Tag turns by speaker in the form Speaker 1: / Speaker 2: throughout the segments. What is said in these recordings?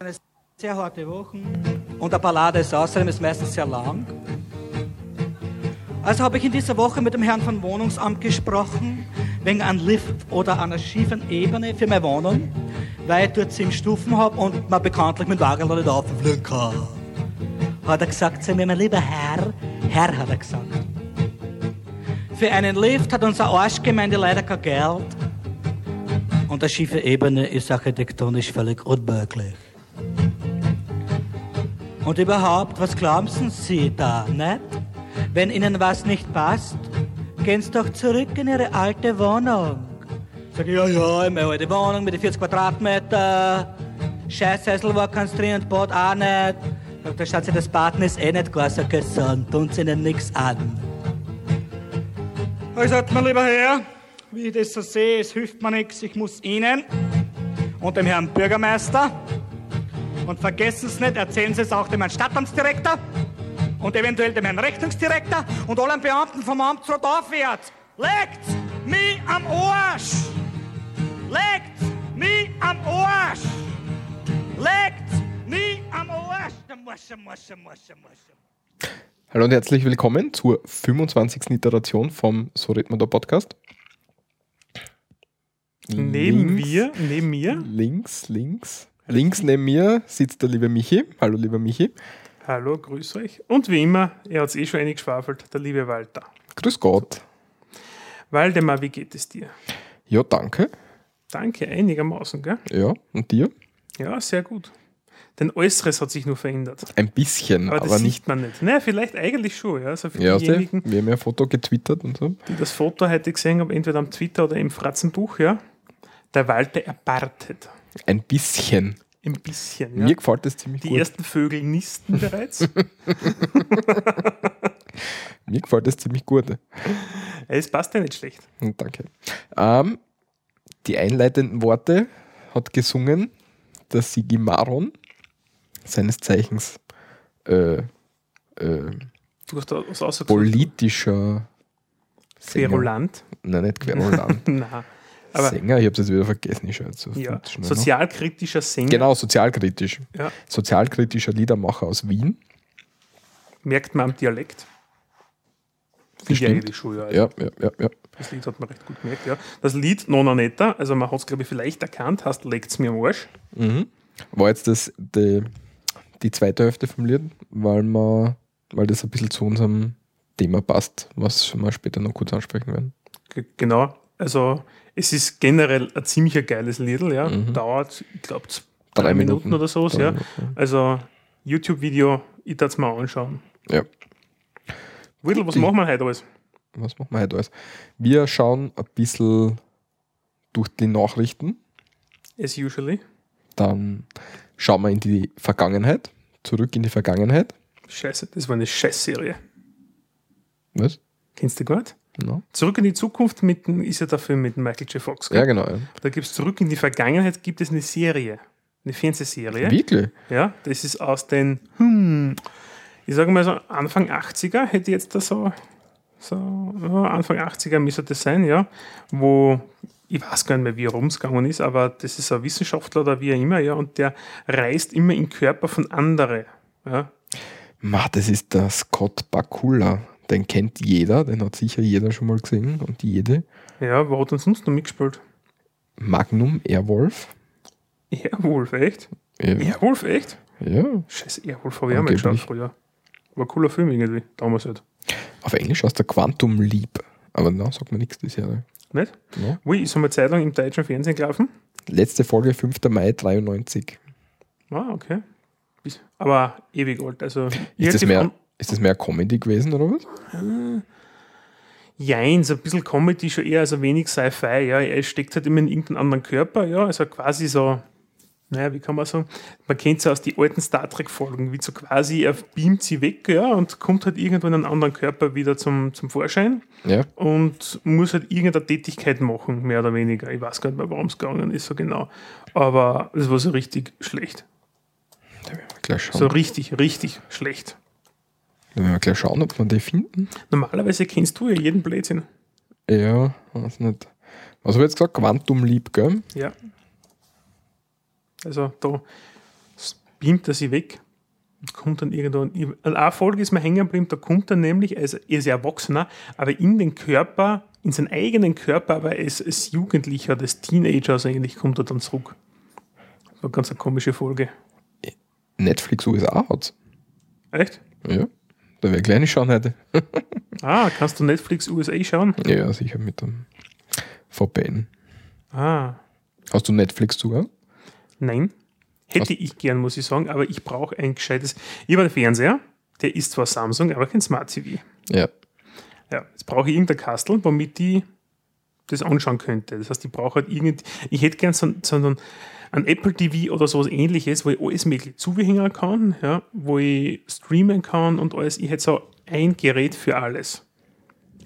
Speaker 1: Eine sehr harte Woche und der Ballade ist außerdem ist meistens sehr lang. Also habe ich in dieser Woche mit dem Herrn vom Wohnungsamt gesprochen, wegen einem Lift oder einer schiefen Ebene für meine Wohnung, weil ich dort sieben Stufen habe und man bekanntlich mit Wagen nicht auffliegen kann. Hat er gesagt zu mir, mein lieber Herr, Herr hat er gesagt. Für einen Lift hat unsere Arschgemeinde leider kein Geld. Und eine schiefe Ebene ist architektonisch völlig unmöglich. Und überhaupt, was glauben Sie da, nicht? Wenn Ihnen was nicht passt, gehen Sie doch zurück in Ihre alte Wohnung. Sag ich, ja, ja, in meine alte Wohnung mit den 40 Quadratmeter. Scheißhäusl war keins drin und Bad auch nicht. Da schaut sich das Bad ist eh nicht gar so gesund, tun Sie Ihnen nichts an. Ich sagte, mein lieber Herr, wie ich das so sehe, es hilft mir nichts, ich muss Ihnen und dem Herrn Bürgermeister und vergessen Sie nicht, erzählen Sie es auch dem Herrn Stadtamtsdirektor und eventuell dem Herrn Rechnungsdirektor und allen Beamten vom Amtsrat aufwärts. Legt mich am Arsch! Legt mich am Arsch! Legt mich am Arsch!
Speaker 2: Hallo und herzlich willkommen zur 25. Iteration vom So redet man da Podcast.
Speaker 3: Neben
Speaker 2: Links-
Speaker 3: wir, neben mir.
Speaker 2: Links, links. Links neben mir sitzt der liebe Michi. Hallo, lieber Michi.
Speaker 3: Hallo, grüß euch. Und wie immer, er hat es eh schon eingeschwafelt, der liebe Walter.
Speaker 2: Grüß Gott.
Speaker 3: Waldemar, wie geht es dir?
Speaker 2: Ja, danke.
Speaker 3: Danke, einigermaßen, gell?
Speaker 2: Ja, und dir?
Speaker 3: Ja, sehr gut. Dein Äußeres hat sich nur verändert.
Speaker 2: Ein bisschen,
Speaker 3: Aber
Speaker 2: aber,
Speaker 3: das
Speaker 2: nicht.
Speaker 3: sieht man nicht. Naja, vielleicht eigentlich schon, ja. Also für
Speaker 2: Ja,
Speaker 3: diejenigen,
Speaker 2: wir haben ja ein Foto getwittert und so.
Speaker 3: die das Foto heute gesehen haben, entweder am Twitter oder im Fratzenbuch, ja. Der Walter erbartet.
Speaker 2: Ein bisschen.
Speaker 3: Ein bisschen, ja.
Speaker 2: Mir gefällt das ziemlich
Speaker 3: Die
Speaker 2: gut.
Speaker 3: ersten Vögel nisten bereits.
Speaker 2: Mir gefällt das ziemlich gut.
Speaker 3: es passt ja nicht schlecht.
Speaker 2: Und Danke. Ähm, die einleitenden Worte hat gesungen der Sigi Maron, seines Zeichens äh, äh, politischer Sänger.
Speaker 3: Querulant.
Speaker 2: Nein, nicht Querulant.
Speaker 3: Nein. Aber
Speaker 2: Sänger, ich habe es jetzt wieder vergessen. Ich schaue jetzt so
Speaker 3: ja, sozialkritischer Sänger.
Speaker 2: Genau, sozialkritisch.
Speaker 3: Ja,
Speaker 2: Sozialkritischer Liedermacher aus Wien.
Speaker 3: merkt man am Dialekt. Finde ich
Speaker 2: Bestimmt.
Speaker 3: eigentlich schon, ja. Also
Speaker 2: Ja, ja, ja, ja.
Speaker 3: Das Lied hat man recht gut gemerkt, ja. Das Lied Nona Netta, also man hat es, glaube ich, vielleicht erkannt, hast legt's mir am Arsch.
Speaker 2: Mhm. War jetzt das die, die zweite Hälfte vom Lied, weil, man, weil das ein bisschen zu unserem Thema passt, was wir später noch kurz ansprechen werden.
Speaker 3: G genau. Also es ist generell ein ziemlich geiles Lied, ja.
Speaker 2: Mhm.
Speaker 3: Dauert, ich glaube,
Speaker 2: Drei
Speaker 3: drei Minuten,
Speaker 2: Minuten.
Speaker 3: oder so, ja.
Speaker 2: Minuten.
Speaker 3: Also YouTube-Video, ich darf es mal anschauen.
Speaker 2: Ja.
Speaker 3: Widdle, was
Speaker 2: Die-
Speaker 3: machen wir heute alles?
Speaker 2: Was machen wir heute alles? Wir schauen ein bisschen durch die Nachrichten,
Speaker 3: As usually.
Speaker 2: dann schauen wir in die Vergangenheit, zurück in die Vergangenheit.
Speaker 3: Scheiße, das war eine Scheißserie.
Speaker 2: Was?
Speaker 3: Kennst du gut?
Speaker 2: No.
Speaker 3: Zurück in die Zukunft mit, ist ja der Film mit Michael J. Fox. gell?
Speaker 2: Ja, genau. Ja.
Speaker 3: Da gibt es zurück in die Vergangenheit, gibt es eine Serie, eine Fernsehserie.
Speaker 2: Wirklich?
Speaker 3: Ja, das ist aus den, hm, ich sage mal so Anfang 80er, hätte jetzt da so, so Anfang 80er müsste das sein, ja, wo, ich weiß gar nicht mehr, wie rum es gegangen ist, aber das ist ein Wissenschaftler oder wie auch immer, ja, und der reist immer in Körper von anderen. Ja.
Speaker 2: Ma, das ist der Scott Bakula. Den kennt jeder, den hat sicher jeder schon mal gesehen und jede.
Speaker 3: ja, wo hat uns sonst noch mitgespielt?
Speaker 2: Magnum Airwolf.
Speaker 3: Airwolf, echt?
Speaker 2: Ja.
Speaker 3: Airwolf, echt?
Speaker 2: ja.
Speaker 3: Scheiße, Airwolf habe ich auch mal geschaut früher. War ein cooler Film irgendwie, damals halt.
Speaker 2: Auf Englisch heißt der Quantum Leap. Aber na, sagt mir nichts, die Serie.
Speaker 3: Nicht?
Speaker 2: Ja.
Speaker 3: Ui, ist einmal Zeit lang im deutschen Fernsehen gelaufen.
Speaker 2: Letzte Folge 5. Mai 93.
Speaker 3: Ah, okay. Aber ewig alt. Also,
Speaker 2: Ist das, mehr, ist das mehr Comedy gewesen oder was?
Speaker 3: Jein, so ein bisschen Comedy schon eher, also wenig Sci-Fi, ja. Er steckt halt immer in irgendeinem anderen Körper, ja. Also quasi so, naja, wie kann man sagen? Man kennt es ja aus den alten Star Trek-Folgen, wie so quasi, er beamt sie weg, ja, und kommt halt irgendwo in einen anderen Körper wieder zum, zum Vorschein
Speaker 2: Ja.
Speaker 3: und muss halt irgendeine Tätigkeit machen, mehr oder weniger. Ich weiß gar nicht mehr, warum es gegangen ist, so genau. Aber es war so richtig schlecht. So richtig, richtig schlecht.
Speaker 2: Da werden wir gleich schauen, ob wir die finden.
Speaker 3: Normalerweise kennst du ja jeden Blödsinn.
Speaker 2: Ja, weiß nicht. Was habe ich jetzt gesagt? Quantum Leap, gell?
Speaker 3: Ja. Also da s- beamt er sie weg. Kommt dann irgendwo. An einer Folge ist mir hängen geblieben, da kommt er nämlich, ist, er ist ja Erwachsener, aber in den Körper, in seinen eigenen Körper, aber als, als Jugendlicher, als Teenager, also eigentlich kommt er dann zurück. War eine ganz eine komische Folge.
Speaker 2: Netflix USA hat's.
Speaker 3: Echt?
Speaker 2: Ja. Da wäre kleine schauen heute.
Speaker 3: Ah, kannst du Netflix USA schauen?
Speaker 2: Ja, sicher mit dem VPN.
Speaker 3: Ah,
Speaker 2: Hast du Netflix Zugang?
Speaker 3: nein. Hätte ich gern, muss ich sagen, aber ich brauche ein gescheites. Ich habe einen Fernseher, der ist zwar Samsung, aber kein Smart TV.
Speaker 2: Ja.
Speaker 3: Ja, jetzt brauche ich irgendein Kastel, womit ich das anschauen könnte. Das heißt, ich brauche halt irgend, ich hätte gern so, so einen, ein Apple TV oder sowas ähnliches, wo ich alles mögliche zuhängen kann, ja, wo ich streamen kann und alles. Ich hätte so ein Gerät für alles.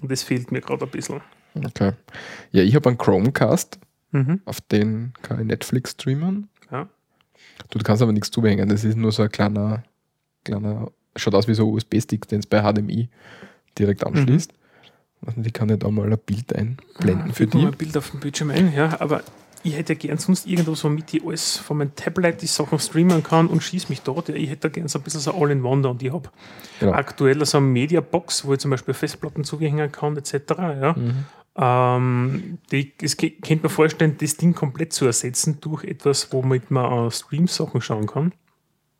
Speaker 3: Und das fehlt mir gerade ein bisschen.
Speaker 2: Okay. Ja, ich habe einen Chromecast,
Speaker 3: Mhm.
Speaker 2: auf den kann ich Netflix streamen.
Speaker 3: Ja.
Speaker 2: Du kannst aber nichts zubehängen. Das ist nur so ein kleiner, kleiner, schaut aus wie so ein USB-Stick, den es bei HDMI direkt anschließt. Also die kann ich da mal ein Bild einblenden für
Speaker 3: Fügt mir mal
Speaker 2: die.
Speaker 3: ein Bild auf dem Bildschirm ein, ja, aber ich hätte gern sonst irgendwo so mit die alles von meinem Tablet die Sachen streamen kann und schieß mich dort. Ja, ich hätte gern so ein bisschen so All-in-One und ich habe
Speaker 2: Genau.
Speaker 3: aktuell so eine Media-Box, wo ich zum Beispiel Festplatten zuhängen kann, etc. Ja.
Speaker 2: Mhm.
Speaker 3: Ähm, die, es könnte mir vorstellen, das Ding komplett zu ersetzen durch etwas, womit man äh, Stream-Sachen schauen kann.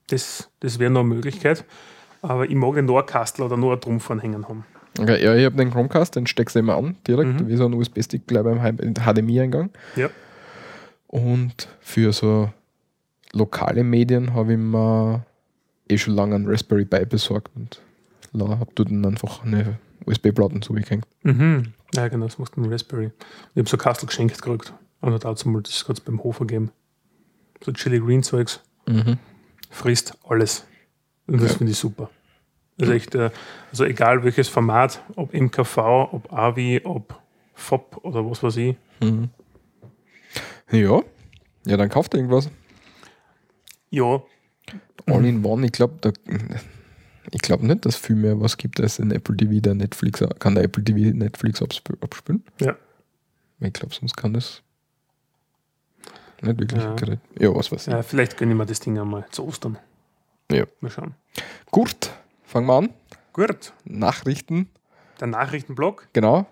Speaker 3: Das, das wäre noch eine Möglichkeit. Aber ich mag ein Kastel oder nur Trumpf anhängen haben.
Speaker 2: Okay, ja, ich habe den Chromecast, den steckst du immer an, direkt,
Speaker 3: Mhm.
Speaker 2: wie so ein USB-Stick gleich beim HDMI-Eingang.
Speaker 3: Ja.
Speaker 2: Und für so lokale Medien habe ich mir eh schon lange einen Raspberry Pi besorgt und habe dort dann einfach eine USB-Platten zugehängt.
Speaker 3: Mhm. Ja, genau, das macht ein Raspberry. Ich habe so Kastel geschenkt gekriegt. Und hat dazu mal das gerade beim Hofer gegeben. So Chili Green Zeugs.
Speaker 2: Mhm.
Speaker 3: Frisst alles. Und das
Speaker 2: Ja.
Speaker 3: finde ich super. Ist echt, äh, also egal welches Format, ob MKV, ob AVI, ob FOP oder was weiß ich.
Speaker 2: Mhm. Ja. Ja, dann kauft irgendwas.
Speaker 3: Ja,
Speaker 2: All in One, ich glaube, ich glaube nicht, dass viel mehr was gibt als ein Apple TV, der Netflix, kann der Apple TV Netflix absp abspielen?
Speaker 3: Ja.
Speaker 2: Ich glaube, sonst kann das nicht wirklich.
Speaker 3: Ja.
Speaker 2: Ja, was weiß ich.
Speaker 3: ja, vielleicht gönne ich mir das Ding einmal zu Ostern.
Speaker 2: Ja.
Speaker 3: Mal schauen.
Speaker 2: Gut, fangen wir an.
Speaker 3: Gut,
Speaker 2: Nachrichten,
Speaker 3: der Nachrichtenblock,
Speaker 2: genau.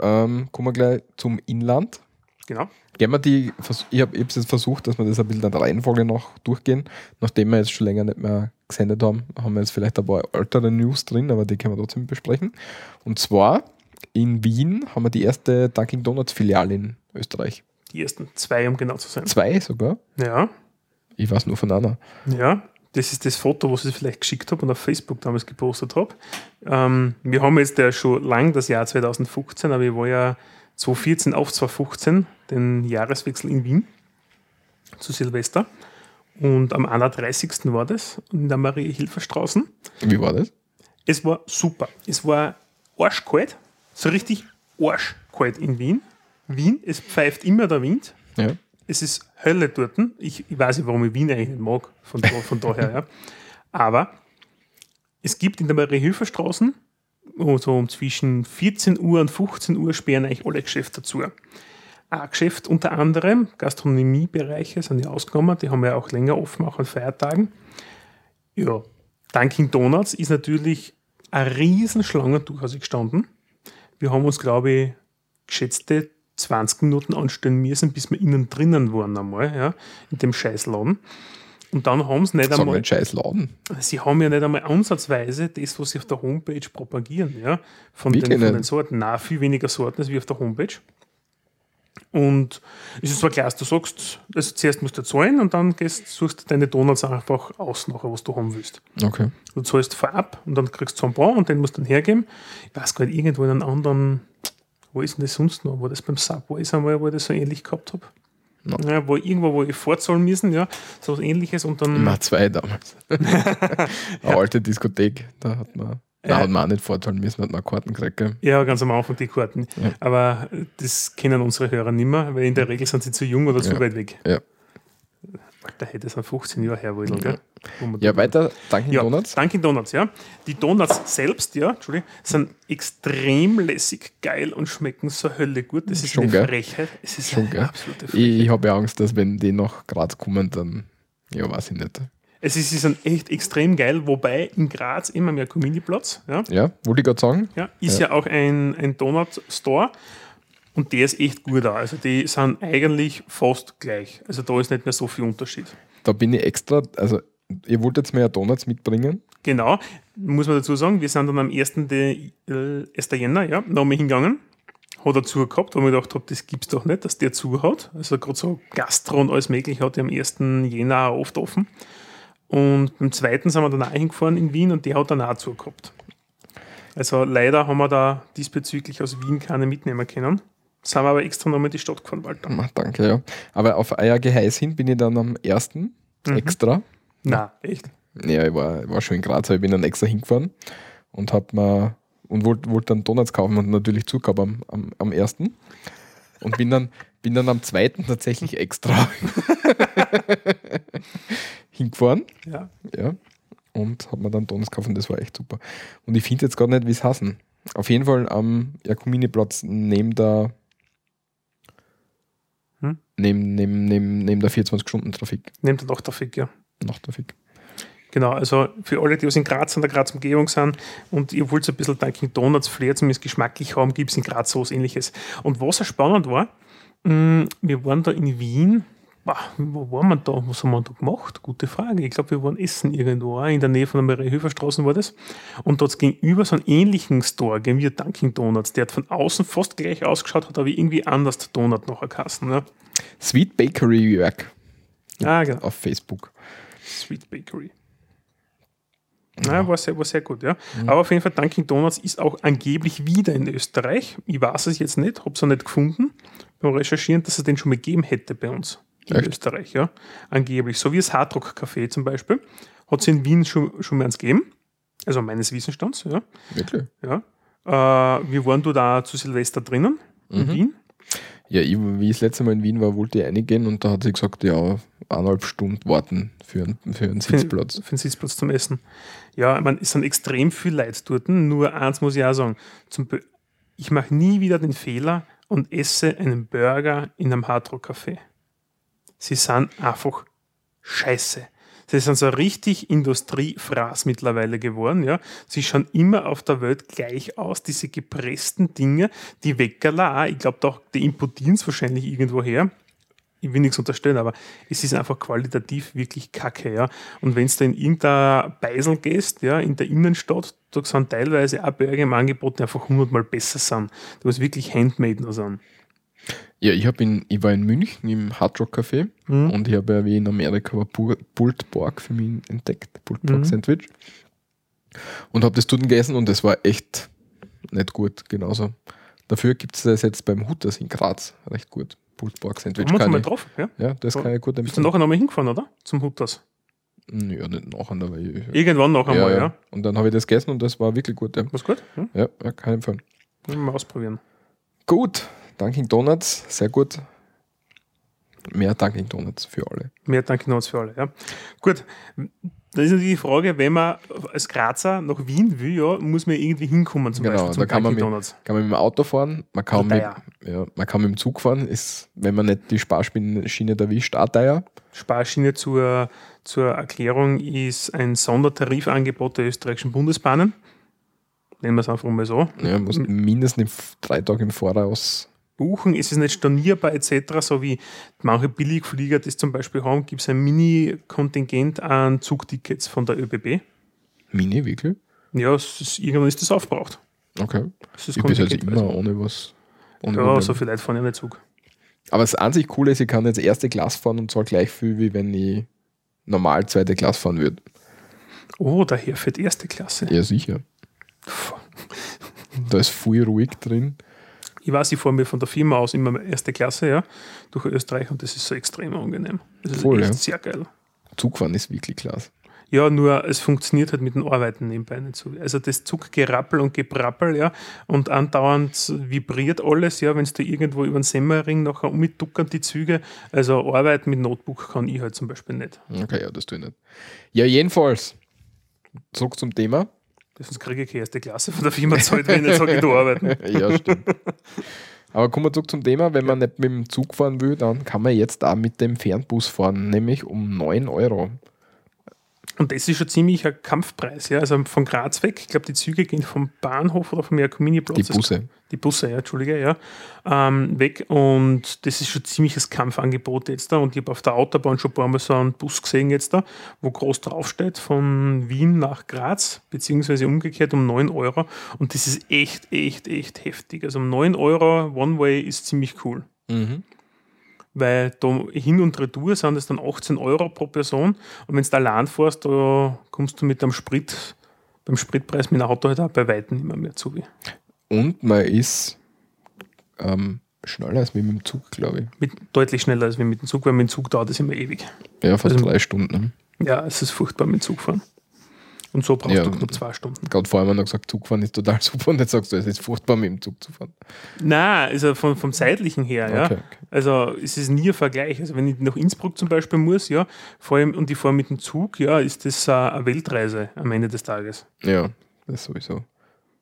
Speaker 2: Ähm, kommen wir gleich zum Inland.
Speaker 3: Genau.
Speaker 2: Gehen wir die, ich habe jetzt versucht, dass wir das ein bisschen in der Reihenfolge noch durchgehen. Nachdem wir jetzt schon länger nicht mehr gesendet haben, haben wir jetzt vielleicht ein paar ältere News drin, aber die können wir trotzdem besprechen. Und zwar in Wien haben wir die erste Dunkin' Donuts Filiale in Österreich.
Speaker 3: Die ersten zwei, um genau zu sein.
Speaker 2: Zwei sogar.
Speaker 3: Ja,
Speaker 2: Ich weiß nur von einer.
Speaker 3: Ja, das ist das Foto, was ich vielleicht geschickt habe und auf Facebook damals gepostet habe. Ähm, wir haben jetzt ja schon lang das Jahr 2015, aber ich war ja 2014 auf 2015 den Jahreswechsel in Wien zu Silvester. Und am 31. war das in der Marie-Hilfer-Straßen.
Speaker 2: Wie war das?
Speaker 3: Es war super. Es war arschkalt, so richtig arschkalt in Wien. Wien, es pfeift immer der Wind.
Speaker 2: Ja.
Speaker 3: Es ist Hölle dort. Ich, ich weiß nicht, warum ich Wien eigentlich nicht mag, von, da, von daher. Ja. Aber es gibt in der Marie-Hilfer-Straßen, so um zwischen 14 Uhr und 15 Uhr sperren eigentlich alle Geschäfte dazu. Ein Geschäft unter anderem, Gastronomiebereiche sind ja ausgenommen, die haben ja auch länger offen, auch an Feiertagen. Ja, Dunkin' Donuts ist natürlich eine Riesenschlange durchaus gestanden. Wir haben uns, glaube ich, geschätzte 20 Minuten anstellen müssen, bis wir innen drinnen waren einmal, ja, in dem Scheißladen. Und dann haben sie nicht
Speaker 2: wir
Speaker 3: einmal,
Speaker 2: einen scheiß Laden.
Speaker 3: sie haben ja nicht einmal ansatzweise das, was sie auf der Homepage propagieren, ja, von, den, von den? Sorten. Na, viel weniger Sorten als wie auf der Homepage. Und es ist zwar klar, dass du sagst, also zuerst musst du zahlen und dann gehst, suchst du deine Donuts einfach aus, nachher, was du haben willst.
Speaker 2: Okay.
Speaker 3: Du zahlst vorab und dann kriegst du so ein paar und den musst du dann hergeben. Ich weiß nicht, irgendwo in einem anderen, wo ist denn das sonst noch? War das beim Subway ist einmal, wo ich das so ähnlich gehabt habe?
Speaker 2: No.
Speaker 3: Ja, wo irgendwo, wo ich vorzahlen müssen, ja, so was ähnliches und dann.
Speaker 2: Immer zwei damals. Eine alte Diskothek, da hat man, da
Speaker 3: Ja.
Speaker 2: hat man auch nicht vorzahlen müssen, hat man Karten gekriegt. gell?
Speaker 3: Ja, ganz am Anfang die Karten.
Speaker 2: Ja.
Speaker 3: Aber äh, das kennen unsere Hörer nicht mehr, weil in der Regel sind sie zu jung oder zu weit weg.
Speaker 2: Ja.
Speaker 3: Da hätte es ein 15 Jahre her wollen, gell? Wo man
Speaker 2: Ja, weiter, Dunkin'
Speaker 3: Ja,
Speaker 2: Donuts.
Speaker 3: Dunkin' Donuts, ja. Die Donuts selbst, ja, Entschuldigung, sind extrem lässig, geil und schmecken so Hölle gut. Das ist
Speaker 2: Schon,
Speaker 3: eine
Speaker 2: gell?
Speaker 3: Frechheit. Es ist
Speaker 2: Schon,
Speaker 3: eine
Speaker 2: gell?
Speaker 3: absolute Frechheit.
Speaker 2: Ich, ich habe ja Angst, dass wenn die nach Graz kommen, dann, ja, weiß ich nicht.
Speaker 3: Es ist, ist ein echt extrem geil, wobei in Graz immer mehr Community-Platz. Ja,
Speaker 2: Ja, wollte ich gerade sagen.
Speaker 3: ja, ist ja, auch ein, ein Donut-Store und der ist echt gut da. Also die sind eigentlich fast gleich. Also da ist nicht mehr so viel Unterschied.
Speaker 2: Da bin ich extra, also ihr wolltet mir ja Donuts mitbringen.
Speaker 3: Genau, muss man dazu sagen, wir sind dann am 1. De, äh, 1. Jänner ja, nochmal hingegangen. Hat er zu gehabt, wo ich mir gedacht habe, das gibt's doch nicht, dass der zu hat. Also gerade so Gastro und alles mögliche hat er am 1. Jänner auch oft offen. Und beim zweiten sind wir dann auch hingefahren in Wien und der hat dann auch zu gehabt. Also leider haben wir da diesbezüglich aus Wien keine mitnehmen können. Sind wir aber extra nochmal in die Stadt gefahren, Walter.
Speaker 2: Ah, Danke, ja. Aber auf euer Geheiß hin bin ich dann am ersten extra.
Speaker 3: Na, echt?
Speaker 2: Ja, ich war, ich war schon in Graz, aber ich bin dann extra hingefahren und hab mir und wollte wollt dann Donuts kaufen und natürlich Zucker am, am, am ersten. Und bin dann, bin dann am zweiten tatsächlich extra hingefahren.
Speaker 3: Ja.
Speaker 2: Ja. Und hab mir dann Donuts gekauft und das war echt super. Und ich finde jetzt gar nicht, wie es heißen. Auf jeden Fall am Jakominiplatz neben der? Neben, neben, neben, neben der 24-Stunden-Trafik.
Speaker 3: Nehmt ihr doch Trafik, ja.
Speaker 2: Nachttrafik.
Speaker 3: Genau, also für alle, die aus in Graz und der Graz-Umgebung sind und ihr wollt so ein bisschen Dunkin' Donuts Flair zumindest geschmacklich haben, gibt es in Graz so was ähnliches. Und was auch spannend war, mh, wir waren da in Wien, Boah, wo waren wir da? Was haben wir da gemacht? Gute Frage. Ich glaube, wir waren essen irgendwo, in der Nähe von der Marie-Höfer-Straße war das. Und dort gegenüber so einen ähnlichen Store, gehen wir Dunkin' Donuts. Der hat von außen fast gleich ausgeschaut, hat aber irgendwie anders der Donut nachher Kasten. Ja.
Speaker 2: Sweet Bakery Work
Speaker 3: Ah, genau.
Speaker 2: auf Facebook.
Speaker 3: Sweet Bakery. Ja, war, sehr, war sehr gut, ja. Aber auf jeden Fall, Dunkin' Donuts ist auch angeblich wieder in Österreich. Ich weiß es jetzt nicht, habe es auch nicht gefunden. Beim Recherchieren, dass es den schon mal gegeben hätte bei uns in
Speaker 2: Echt?
Speaker 3: Österreich, ja. Angeblich. So wie das Hardrock Café zum Beispiel. Hat es in Wien schon, schon mal eins gegeben. Also meines Wissensstands, ja.
Speaker 2: Wirklich?
Speaker 3: ja. Äh, wir waren auch zu Silvester drinnen in Wien.
Speaker 2: Ja, ich, wie ich das letzte Mal in Wien war, wollte ich reingehen und da hat sie gesagt, ja, eineinhalb Stunden warten für, einen- für einen Sitzplatz.
Speaker 3: Für, für einen Sitzplatz zum Essen. Ja, ich meine, es sind extrem viele Leute dort. Nur eins muss ich auch sagen: zum Ich mache nie wieder den Fehler und esse einen Burger in einem Hardrock-Café. Sie sind einfach scheiße. Sie sind so richtig Industriefraß mittlerweile geworden. Ja. Sie schauen immer auf der Welt gleich aus, diese gepressten Dinge, die Weckerla, ich glaube, doch, die importieren es wahrscheinlich irgendwo her ich will nichts unterstellen, aber es ist einfach qualitativ wirklich kacke, ja. Und wenn du in irgendein Beisel gehst, ja, in der Innenstadt, da sind teilweise auch Burger im Angebot, die einfach hundertmal besser sind, die was wirklich handmade noch sind.
Speaker 2: Ja, ich, hab in, ich war in München im Hard Rock Café
Speaker 3: Mhm.
Speaker 2: und ich habe ja wie in Amerika Pulled Pork für mich entdeckt, Pulled Pork
Speaker 3: Mhm.
Speaker 2: Sandwich. Und habe das dort gegessen und das war echt nicht gut, genauso. Dafür gibt es das jetzt beim Hutters in Graz recht gut. Pulled Pork Sandwich.
Speaker 3: Haben wir mal drauf, ja?
Speaker 2: ja, das kann ich gut
Speaker 3: Bist du
Speaker 2: empfehlen.
Speaker 3: nachher nochmal hingefahren, oder? Zum Hutters.
Speaker 2: Ja, nicht nachher, aber ich,
Speaker 3: Irgendwann noch einmal, ja.
Speaker 2: Und dann habe ich das gegessen und das war wirklich gut. Ja,
Speaker 3: Was gut? Ja,
Speaker 2: ja, ja kann ich empfehlen.
Speaker 3: mal ausprobieren.
Speaker 2: Gut, Dunkin' Donuts, sehr gut. Mehr Dunkin' Donuts für alle.
Speaker 3: Mehr Dunkin' Donuts für alle, ja. Gut, da ist natürlich die Frage, wenn man als Grazer nach Wien will, ja, muss man irgendwie hinkommen, zum
Speaker 2: Genau,
Speaker 3: Beispiel zum
Speaker 2: da kann man mit-
Speaker 3: Donuts.
Speaker 2: Kann man mit dem Auto fahren, man kann, mit, ja, man kann mit dem Zug fahren, ist, wenn man nicht die Sparschiene erwischt, auch teuer.
Speaker 3: Sparschiene zur, zur Erklärung ist ein Sondertarifangebot der österreichischen Bundesbahnen. Nennen wir es einfach mal so.
Speaker 2: Ja, man muss mindestens drei Tage im Voraus.
Speaker 3: Buchen, es ist nicht stornierbar etc., so wie manche Billigflieger das zum Beispiel haben, gibt es ein Mini-Kontingent an Zugtickets von der ÖBB.
Speaker 2: Mini, wirklich?
Speaker 3: Ja, es ist, irgendwann ist das aufgebraucht.
Speaker 2: Okay.
Speaker 3: Das ist
Speaker 2: Ich bin jetzt
Speaker 3: Kontingent,
Speaker 2: immer
Speaker 3: also.
Speaker 2: ohne was. Ohne
Speaker 3: Ja, so viel Leute fahren ja nicht Zug.
Speaker 2: Aber das an sich Coole ist, ich kann jetzt erste Klasse fahren und zwar gleich viel, wie wenn ich normal zweite Klasse fahren würde.
Speaker 3: Oh, daher fährt erste Klasse.
Speaker 2: Ja, sicher. Da ist viel ruhig drin.
Speaker 3: Ich weiß, ich fahre mir von der Firma aus immer erste Klasse, ja, durch Österreich und das ist so extrem angenehm. Das ist
Speaker 2: Voll,
Speaker 3: echt
Speaker 2: ja.
Speaker 3: sehr geil.
Speaker 2: Zugfahren ist wirklich klasse.
Speaker 3: Ja, nur es funktioniert halt mit den Arbeiten nebenbei nicht so. Also das Zuggerappel und Geprappel, ja, und andauernd vibriert alles, ja, wenn du irgendwo über den Semmering nachher umduckern die Züge. Also Arbeit mit Notebook kann ich halt zum Beispiel nicht.
Speaker 2: Okay, ja, das tue ich nicht. Ja, jedenfalls. Zurück zum Thema.
Speaker 3: Sonst kriege ich keine erste Klasse von der Firma zahlt, wenn ich nicht sage, ich arbeiten.
Speaker 2: ja, stimmt. Aber kommen wir zurück zum Thema. Wenn man nicht mit dem Zug fahren will, dann kann man jetzt auch mit dem Fernbus fahren, nämlich um 9 Euro.
Speaker 3: Und das ist schon ziemlich ein Kampfpreis. Ja? Also von Graz weg, ich glaube, die Züge gehen vom Bahnhof oder vom Jakominiplatz.
Speaker 2: Die Busse.
Speaker 3: Die Busse, ja, Entschuldige, ja. Ähm, weg. Und das ist schon ziemliches Kampfangebot jetzt da. Und ich habe auf der Autobahn schon ein paar Mal so einen Bus gesehen jetzt da, wo groß draufsteht, von Wien nach Graz, beziehungsweise umgekehrt um 9 Euro. Und das ist echt, echt, echt heftig. Also um 9 Euro One-Way ist ziemlich cool
Speaker 2: Mhm.
Speaker 3: Weil da hin und retour sind es dann 18 Euro pro Person und wenn du allein fährst, da kommst du mit dem Sprit, beim Spritpreis mit dem Auto halt auch bei Weitem immer mehr zu.
Speaker 2: Und man ist ähm, schneller als mit dem Zug, glaube ich.
Speaker 3: Mit, deutlich schneller als mit dem Zug, weil mit dem Zug dauert es immer ewig.
Speaker 2: Ja, fast
Speaker 3: Also-
Speaker 2: drei Stunden. Ne?
Speaker 3: Ja, es ist furchtbar mit dem Zug fahren. Und so brauchst
Speaker 2: Ja.
Speaker 3: du knapp zwei Stunden.
Speaker 2: Gerade vorher haben wir noch gesagt, Zugfahren ist total super und jetzt sagst du, es ist furchtbar mit dem Zug zu fahren.
Speaker 3: Nein, also vom, vom zeitlichen her, ja.
Speaker 2: Okay, okay.
Speaker 3: Also es ist nie ein Vergleich. Also wenn ich nach Innsbruck zum Beispiel muss, ja, vor allem und ich fahre mit dem Zug, ja, ist das äh, eine Weltreise am Ende des Tages.
Speaker 2: Ja, das sowieso.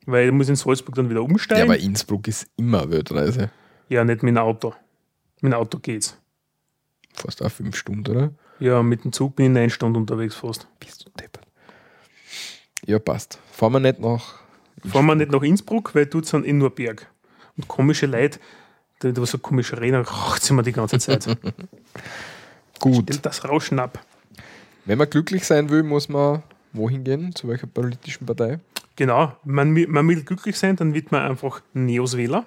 Speaker 3: Weil ich muss in Salzburg dann wieder
Speaker 2: Ja,
Speaker 3: umsteigen.
Speaker 2: aber Innsbruck ist immer eine Weltreise.
Speaker 3: Ja, nicht mit dem Auto. Mit dem Auto geht's.
Speaker 2: Fast auch fünf Stunden, oder?
Speaker 3: Ja, mit dem Zug bin ich neun Stunden unterwegs fast.
Speaker 2: Bist du deppert. Ja, passt. Fahren wir nicht nach.
Speaker 3: Fahren wir nicht nach Innsbruck, weil dort sind eh nur Berg. Und komische Leute, die, die so komische reden, racht sie mir die ganze Zeit.
Speaker 2: Gut.
Speaker 3: Stellt das Rauschen ab.
Speaker 2: Wenn man glücklich sein will, muss man wohin gehen? Zu welcher politischen Partei?
Speaker 3: Genau, man, man will glücklich sein, dann wird man einfach Neos-Wähler.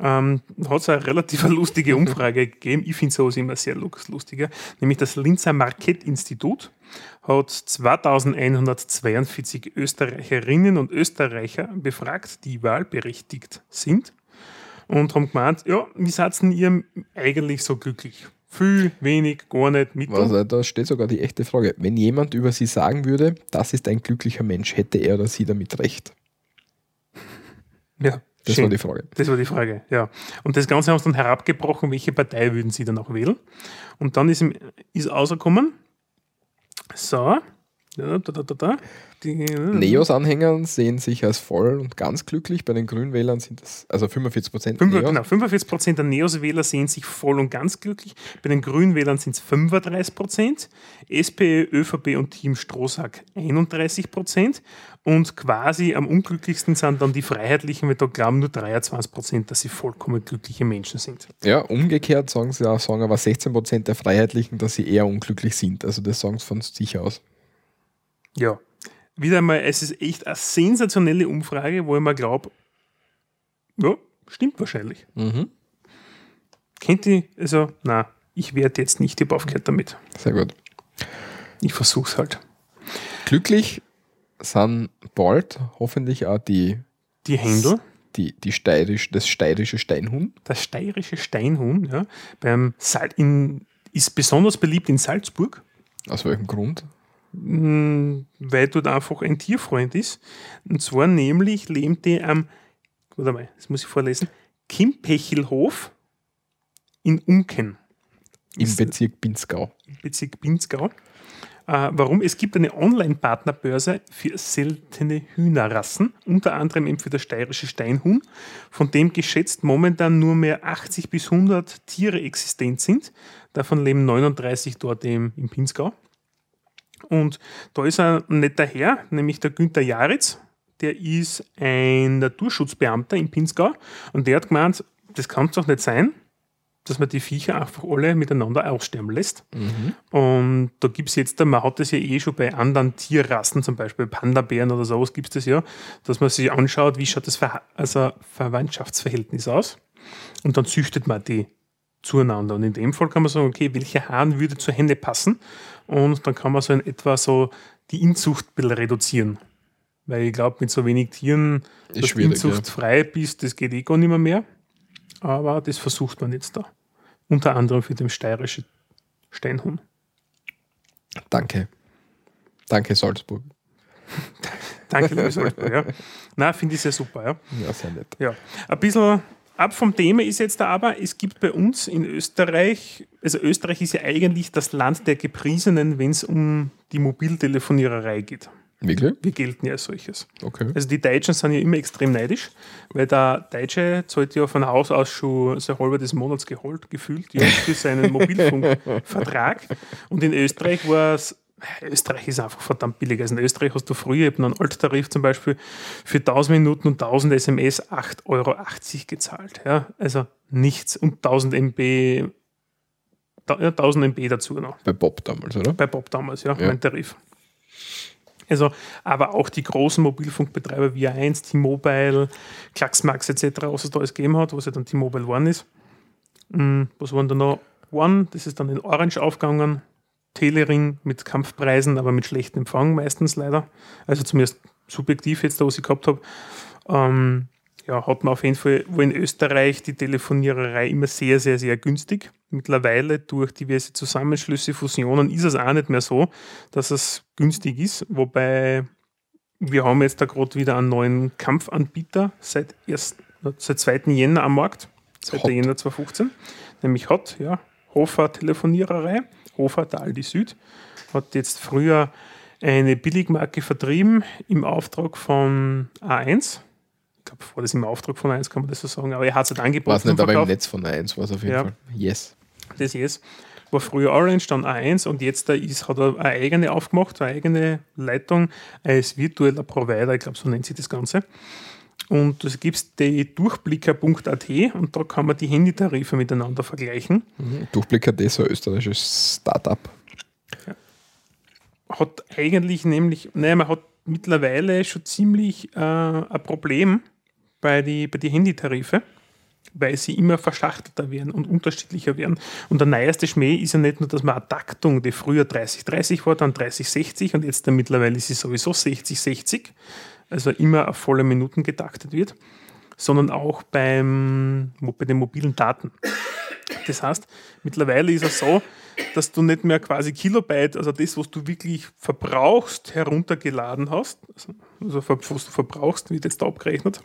Speaker 3: Ähm, hat es eine relativ lustige Umfrage gegeben. Ich finde sowas immer sehr lu- lustiger. Nämlich das Linzer Markett-Institut hat 2142 Österreicherinnen und Österreicher befragt, die wahlberechtigt sind. Und haben gemeint, ja, wie seid denn ihr eigentlich so glücklich? Viel, wenig, gar nicht, mittel.
Speaker 2: Also, da steht sogar die echte Frage. Wenn jemand über sie sagen würde, das ist ein glücklicher Mensch, hätte er oder sie damit recht?
Speaker 3: Ja,
Speaker 2: Das
Speaker 3: schön.
Speaker 2: war die Frage.
Speaker 3: Das war die Frage, ja. Und das Ganze haben sie dann herabgebrochen, welche Partei würden sie dann auch wählen. Und dann ist, ist rausgekommen, so, da, da, da, da, da, die,
Speaker 2: Neos-Anhänger sehen sich als voll und ganz glücklich. Bei den Grünwählern sind es, also 45 Prozent.
Speaker 3: Genau, 45% der Neos-Wähler sehen sich voll und ganz glücklich. Bei den Grünwählern sind es 35%, SPÖ, ÖVP und Team Strohsack 31%. Und quasi am unglücklichsten sind dann die Freiheitlichen, weil da glauben nur 23%, dass sie vollkommen glückliche Menschen sind.
Speaker 2: Ja, umgekehrt sagen sie auch, sagen aber 16 Prozent der Freiheitlichen, dass sie eher unglücklich sind. Also das sagen sie von sich aus.
Speaker 3: Ja, wieder einmal, es ist echt eine sensationelle Umfrage, wo ich mir glaube, ja, stimmt wahrscheinlich.
Speaker 2: Mhm.
Speaker 3: Kennt ihr, also, na, ich werde jetzt nicht, ich habe aufgehört damit.
Speaker 2: Sehr gut.
Speaker 3: Ich versuche es halt.
Speaker 2: Glücklich sind bald hoffentlich auch die,
Speaker 3: Die Händel,
Speaker 2: die, die steirisch, das steirische Steinhuhn.
Speaker 3: das steirische Steinhuhn, ja, beim Sal in, ist besonders beliebt in Salzburg,
Speaker 2: Aus welchem Grund?
Speaker 3: Weil dort einfach ein Tierfreund ist. Und zwar nämlich lebt er am, warte mal, das muss ich vorlesen, Kimpechelhof in Unken.
Speaker 2: Im Bezirk Pinzgau.
Speaker 3: Bezirk Pinzgau. Äh, warum? Es gibt eine Online-Partnerbörse für seltene Hühnerrassen, unter anderem eben für das steirische Steinhuhn, von dem geschätzt momentan nur mehr 80 bis 100 Tiere existent sind. Davon leben 39 dort im, im Pinzgau. Und da ist ein netter Herr, nämlich der Günther Jaritz. Der ist ein Naturschutzbeamter in Pinzgau und der hat gemeint, das kann es doch nicht sein, dass man die Viecher einfach alle miteinander aussterben lässt. Und da gibt es jetzt, man hat das ja eh schon bei anderen Tierrassen, zum Beispiel Panda-Bären oder sowas gibt es das ja, dass man sich anschaut, wie schaut das Ver also Verwandtschaftsverhältnis aus. Und dann züchtet man die zueinander. Und in dem Fall kann man sagen, okay, welche Hahn würde zur Henne passen? Und dann kann man so in etwa so die Inzucht ein bisschen reduzieren. Weil ich glaube, mit so wenig Tieren,
Speaker 2: Ist
Speaker 3: dass du inzuchtfrei bist, das geht eh gar nicht mehr, mehr. Aber das versucht man jetzt da. Unter anderem für den steirischen Steinhuhn.
Speaker 2: Danke. Danke, Salzburg.
Speaker 3: Danke, liebe Salzburg. Ja. Na, finde ich sehr super. Ja.
Speaker 2: Ja, sehr nett.
Speaker 3: Ja, ein bisschen ab vom Thema ist jetzt aber, es gibt bei uns in Österreich, also Österreich ist ja eigentlich das Land der Gepriesenen, wenn es um die Mobiltelefoniererei geht.
Speaker 2: Wirklich?
Speaker 3: Wir gelten ja als solches.
Speaker 2: Okay.
Speaker 3: Also die Deutschen sind ja immer extrem neidisch, weil der Deutsche zahlt ja von Haus aus schon sein halber des Monatsgehalt gefühlt ja, für seinen Mobilfunkvertrag. Und in Österreich war es Österreich ist einfach verdammt billig. Also in Österreich hast du früher eben einen Alttarif zum Beispiel für 1000 Minuten und 1000 SMS 8,80 Euro gezahlt. Ja? Also nichts und 1000 MB, 1000 MB dazu noch.
Speaker 2: Bei Bob damals, oder?
Speaker 3: Bei Bob damals, ja,
Speaker 2: Ja.
Speaker 3: mein Tarif. Also, aber auch die großen Mobilfunkbetreiber wie 1, T-Mobile, Klaxmax etc., was es da alles gegeben hat, was ja dann T-Mobile One ist. Mm, Was waren da noch? One, das ist dann in Orange aufgegangen. Telering mit Kampfpreisen, aber mit schlechtem Empfang meistens leider. Also zumindest subjektiv jetzt, da was ich gehabt habe. Ähm, ja, hat man auf jeden Fall, wo in Österreich die Telefoniererei immer sehr, sehr, sehr günstig. Mittlerweile durch diverse Zusammenschlüsse, Fusionen ist es auch nicht mehr so, dass es günstig ist. Wobei wir haben jetzt da gerade wieder einen neuen Kampfanbieter seit, erst, seit 2. Jänner am Markt, 2.
Speaker 2: Hot.
Speaker 3: Jänner 2015, nämlich Hot, ja, Hofer Telefoniererei, Hofer der Aldi Süd, hat jetzt früher eine Billigmarke vertrieben im Auftrag von A1. Ich glaube, war das im Auftrag von A1, kann man das so sagen, aber er hat es halt angeboten.
Speaker 2: Weiß nicht,
Speaker 3: und
Speaker 2: aber im. Netz von 1 war es auf jeden
Speaker 3: Ja.
Speaker 2: Fall. Yes.
Speaker 3: Das Yes. War früher Orange, dann A1 und jetzt da ist, hat er eine eigene aufgemacht, eine eigene Leitung als virtueller Provider, ich glaube, so nennt sich das Ganze. Und es gibt die durchblicker.at und da kann man die Handytarife miteinander vergleichen.
Speaker 2: Durchblick hat das so ein österreichisches Startup.
Speaker 3: Hat eigentlich nämlich, naja, man hat mittlerweile schon ziemlich äh, ein Problem bei die, bei die Handytarife, weil sie immer verschachtelter werden und unterschiedlicher werden. Und der neueste Schmäh ist ja nicht nur, dass man eine Taktung, die früher 30-30 war, dann 30-60 und jetzt dann mittlerweile ist sie sowieso 60-60, also immer auf volle Minuten getaktet wird, sondern auch beim, bei den mobilen Daten. Das heißt, mittlerweile ist es so, dass du nicht mehr quasi Kilobyte, also das, was du wirklich verbrauchst, heruntergeladen hast, also, also was du verbrauchst, wird jetzt da abgerechnet.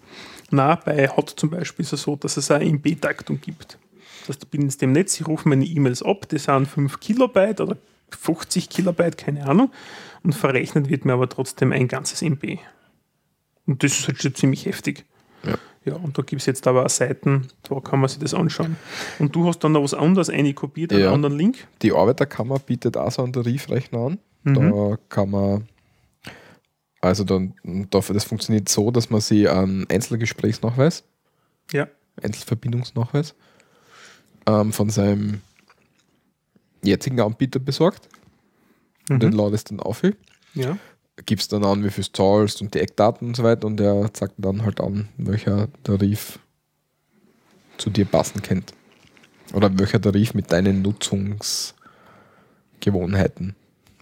Speaker 3: Na, bei Hot zum Beispiel ist es so, dass es eine MB-Taktung gibt. Das heißt, du bist dem Netz, ich rufe meine E-Mails ab, das sind 5 Kilobyte oder 50 Kilobyte, keine Ahnung, und verrechnet wird mir aber trotzdem ein ganzes MB. Und das ist halt schon ziemlich heftig.
Speaker 2: Ja.
Speaker 3: Ja, und da gibt es jetzt aber auch Seiten, da kann man sich das anschauen. Und du hast dann noch was anderes einkopiert, einen
Speaker 2: Ja.
Speaker 3: anderen Link.
Speaker 2: Die Arbeiterkammer bietet auch so einen Tarifrechner an.
Speaker 3: Mhm.
Speaker 2: Da kann man, also dann, das funktioniert so, dass man sich einen Einzelgesprächsnachweis,
Speaker 3: Ja.
Speaker 2: Einzelverbindungsnachweis ähm, von seinem jetzigen Anbieter besorgt.
Speaker 3: Mhm.
Speaker 2: Und den ladest dann auf.
Speaker 3: Ja.
Speaker 2: Gibst dann an, wie viel du zahlst und die Eckdaten und so weiter. Und er zeigt dann halt an, welcher Tarif zu dir passen kennt. Oder welcher Tarif mit deinen Nutzungsgewohnheiten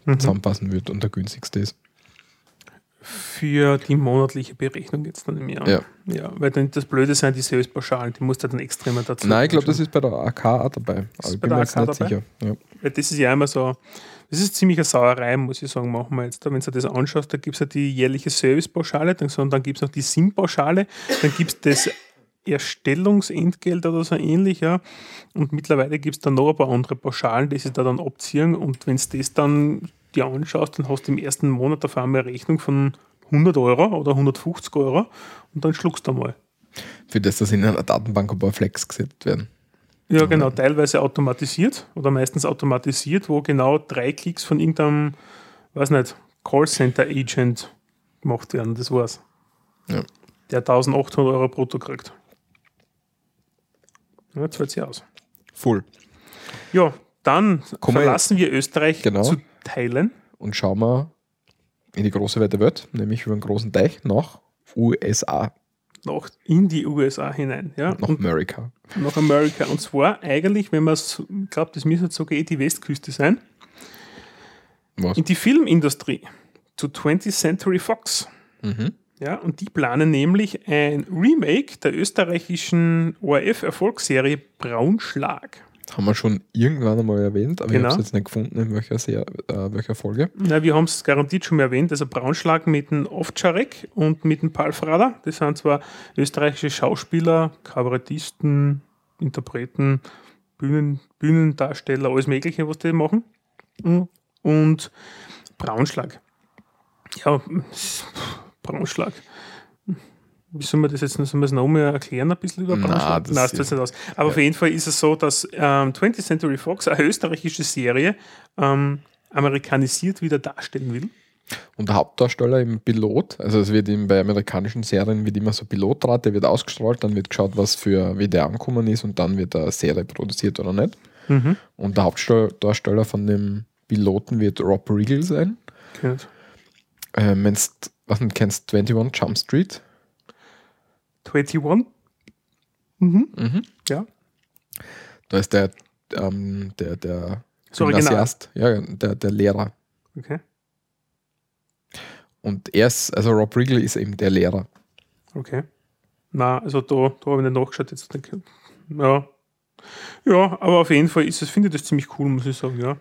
Speaker 3: Mhm.
Speaker 2: zusammenpassen wird und der günstigste ist.
Speaker 3: Für die monatliche Berechnung jetzt dann im Jahr.
Speaker 2: Ja.
Speaker 3: ja. Weil dann das Blöde sind die Servicepauschalen, die musst du dann extremer dazu.
Speaker 2: Nein, ich glaube, das ist bei der AK auch dabei.
Speaker 3: Ist
Speaker 2: Aber ich
Speaker 3: bei der AK dabei?
Speaker 2: sicher. Ja.
Speaker 3: Weil das ist ja immer so, das ist ziemlich eine Sauerei, muss ich sagen, machen wir jetzt. Wenn du dir das anschaust, da gibt es ja die jährliche Servicepauschale, dann, so- und dann gibt es noch die SIM-Pauschale, dann gibt es das Erstellungsentgelt oder so ähnlich, ja. Und mittlerweile gibt es dann noch ein paar andere Pauschalen, die sich da dann abziehen. Und wenn du das dann dir anschaust, dann hast du im ersten Monat auf einmal eine Rechnung von 100 Euro oder 150 Euro und dann schluckst du mal.
Speaker 2: Für das, dass in einer Datenbank ein paar Flex gesetzt werden.
Speaker 3: Ja, genau, teilweise automatisiert oder meistens automatisiert, wo genau drei Klicks von irgendeinem, weiß nicht, Callcenter-Agent gemacht werden. Das war's.
Speaker 2: Ja.
Speaker 3: Der 1800 Euro brutto kriegt. Ja, zahlt sich aus.
Speaker 2: Full.
Speaker 3: Ja, dann
Speaker 2: Kommen wir-
Speaker 3: verlassen wir Österreich
Speaker 2: Genau.
Speaker 3: zu Teilen.
Speaker 2: Und schauen wir in die große weite Welt, nämlich über einen großen Teich nach USA,
Speaker 3: Nach in die USA hinein. Ja?
Speaker 2: nach
Speaker 3: Und
Speaker 2: Amerika.
Speaker 3: nach Amerika. Und zwar eigentlich, wenn man es, ich glaube, das müsste sogar eh die Westküste sein,
Speaker 2: Was?
Speaker 3: in die Filmindustrie zu 20th Century Fox.
Speaker 2: Mhm.
Speaker 3: Ja, und die planen nämlich ein Remake der österreichischen ORF-Erfolgsserie Braunschlag.
Speaker 2: Haben wir schon irgendwann einmal erwähnt, aber ich
Speaker 3: Genau.
Speaker 2: habe es jetzt nicht gefunden, in welcher, Ser äh, welcher Folge.
Speaker 3: Na, wir haben es garantiert schon mal erwähnt, also Braunschlag mit dem Ovtcharek und mit dem Palfrader. Das sind zwar österreichische Schauspieler, Kabarettisten, Interpreten, Bühnen, Bühnendarsteller, alles Mögliche, was die machen. Und Braunschlag. Ja, Braunschlag. Wie soll man das jetzt wir das nochmal erklären, ein bisschen über
Speaker 2: Na,
Speaker 3: Braunschlag?
Speaker 2: das
Speaker 3: Nein, das nicht aus. Aber auf jeden Fall ist es so, dass ähm, 20th Century Fox, eine österreichische Serie, ähm, amerikanisiert wieder darstellen will.
Speaker 2: Und der Hauptdarsteller im Pilot, also es wird ihm bei amerikanischen Serien wird immer so Pilotrat, der wird ausgestrahlt, dann wird geschaut, was für wie der angekommen ist und dann wird eine Serie produziert oder nicht.
Speaker 3: Mhm.
Speaker 2: Und der Hauptdarsteller von dem Piloten wird Rob Riggle sein.
Speaker 3: Okay.
Speaker 2: Ähm, was nicht kennst, 21 Jump Street.
Speaker 3: 21? Mhm.
Speaker 2: Mhm.
Speaker 3: Ja.
Speaker 2: Da ist der, ähm, der, der
Speaker 3: Das Original.
Speaker 2: Gymnasiast, ja, der, der Lehrer.
Speaker 3: Okay.
Speaker 2: Und er ist, also Rob Riggle ist eben der Lehrer.
Speaker 3: Okay. Na, also da, da habe ich nicht nachgeschaut. Jetzt denke ich, ja. Ja, aber auf jeden Fall ist es, finde ich das ziemlich cool, muss ich sagen, ja.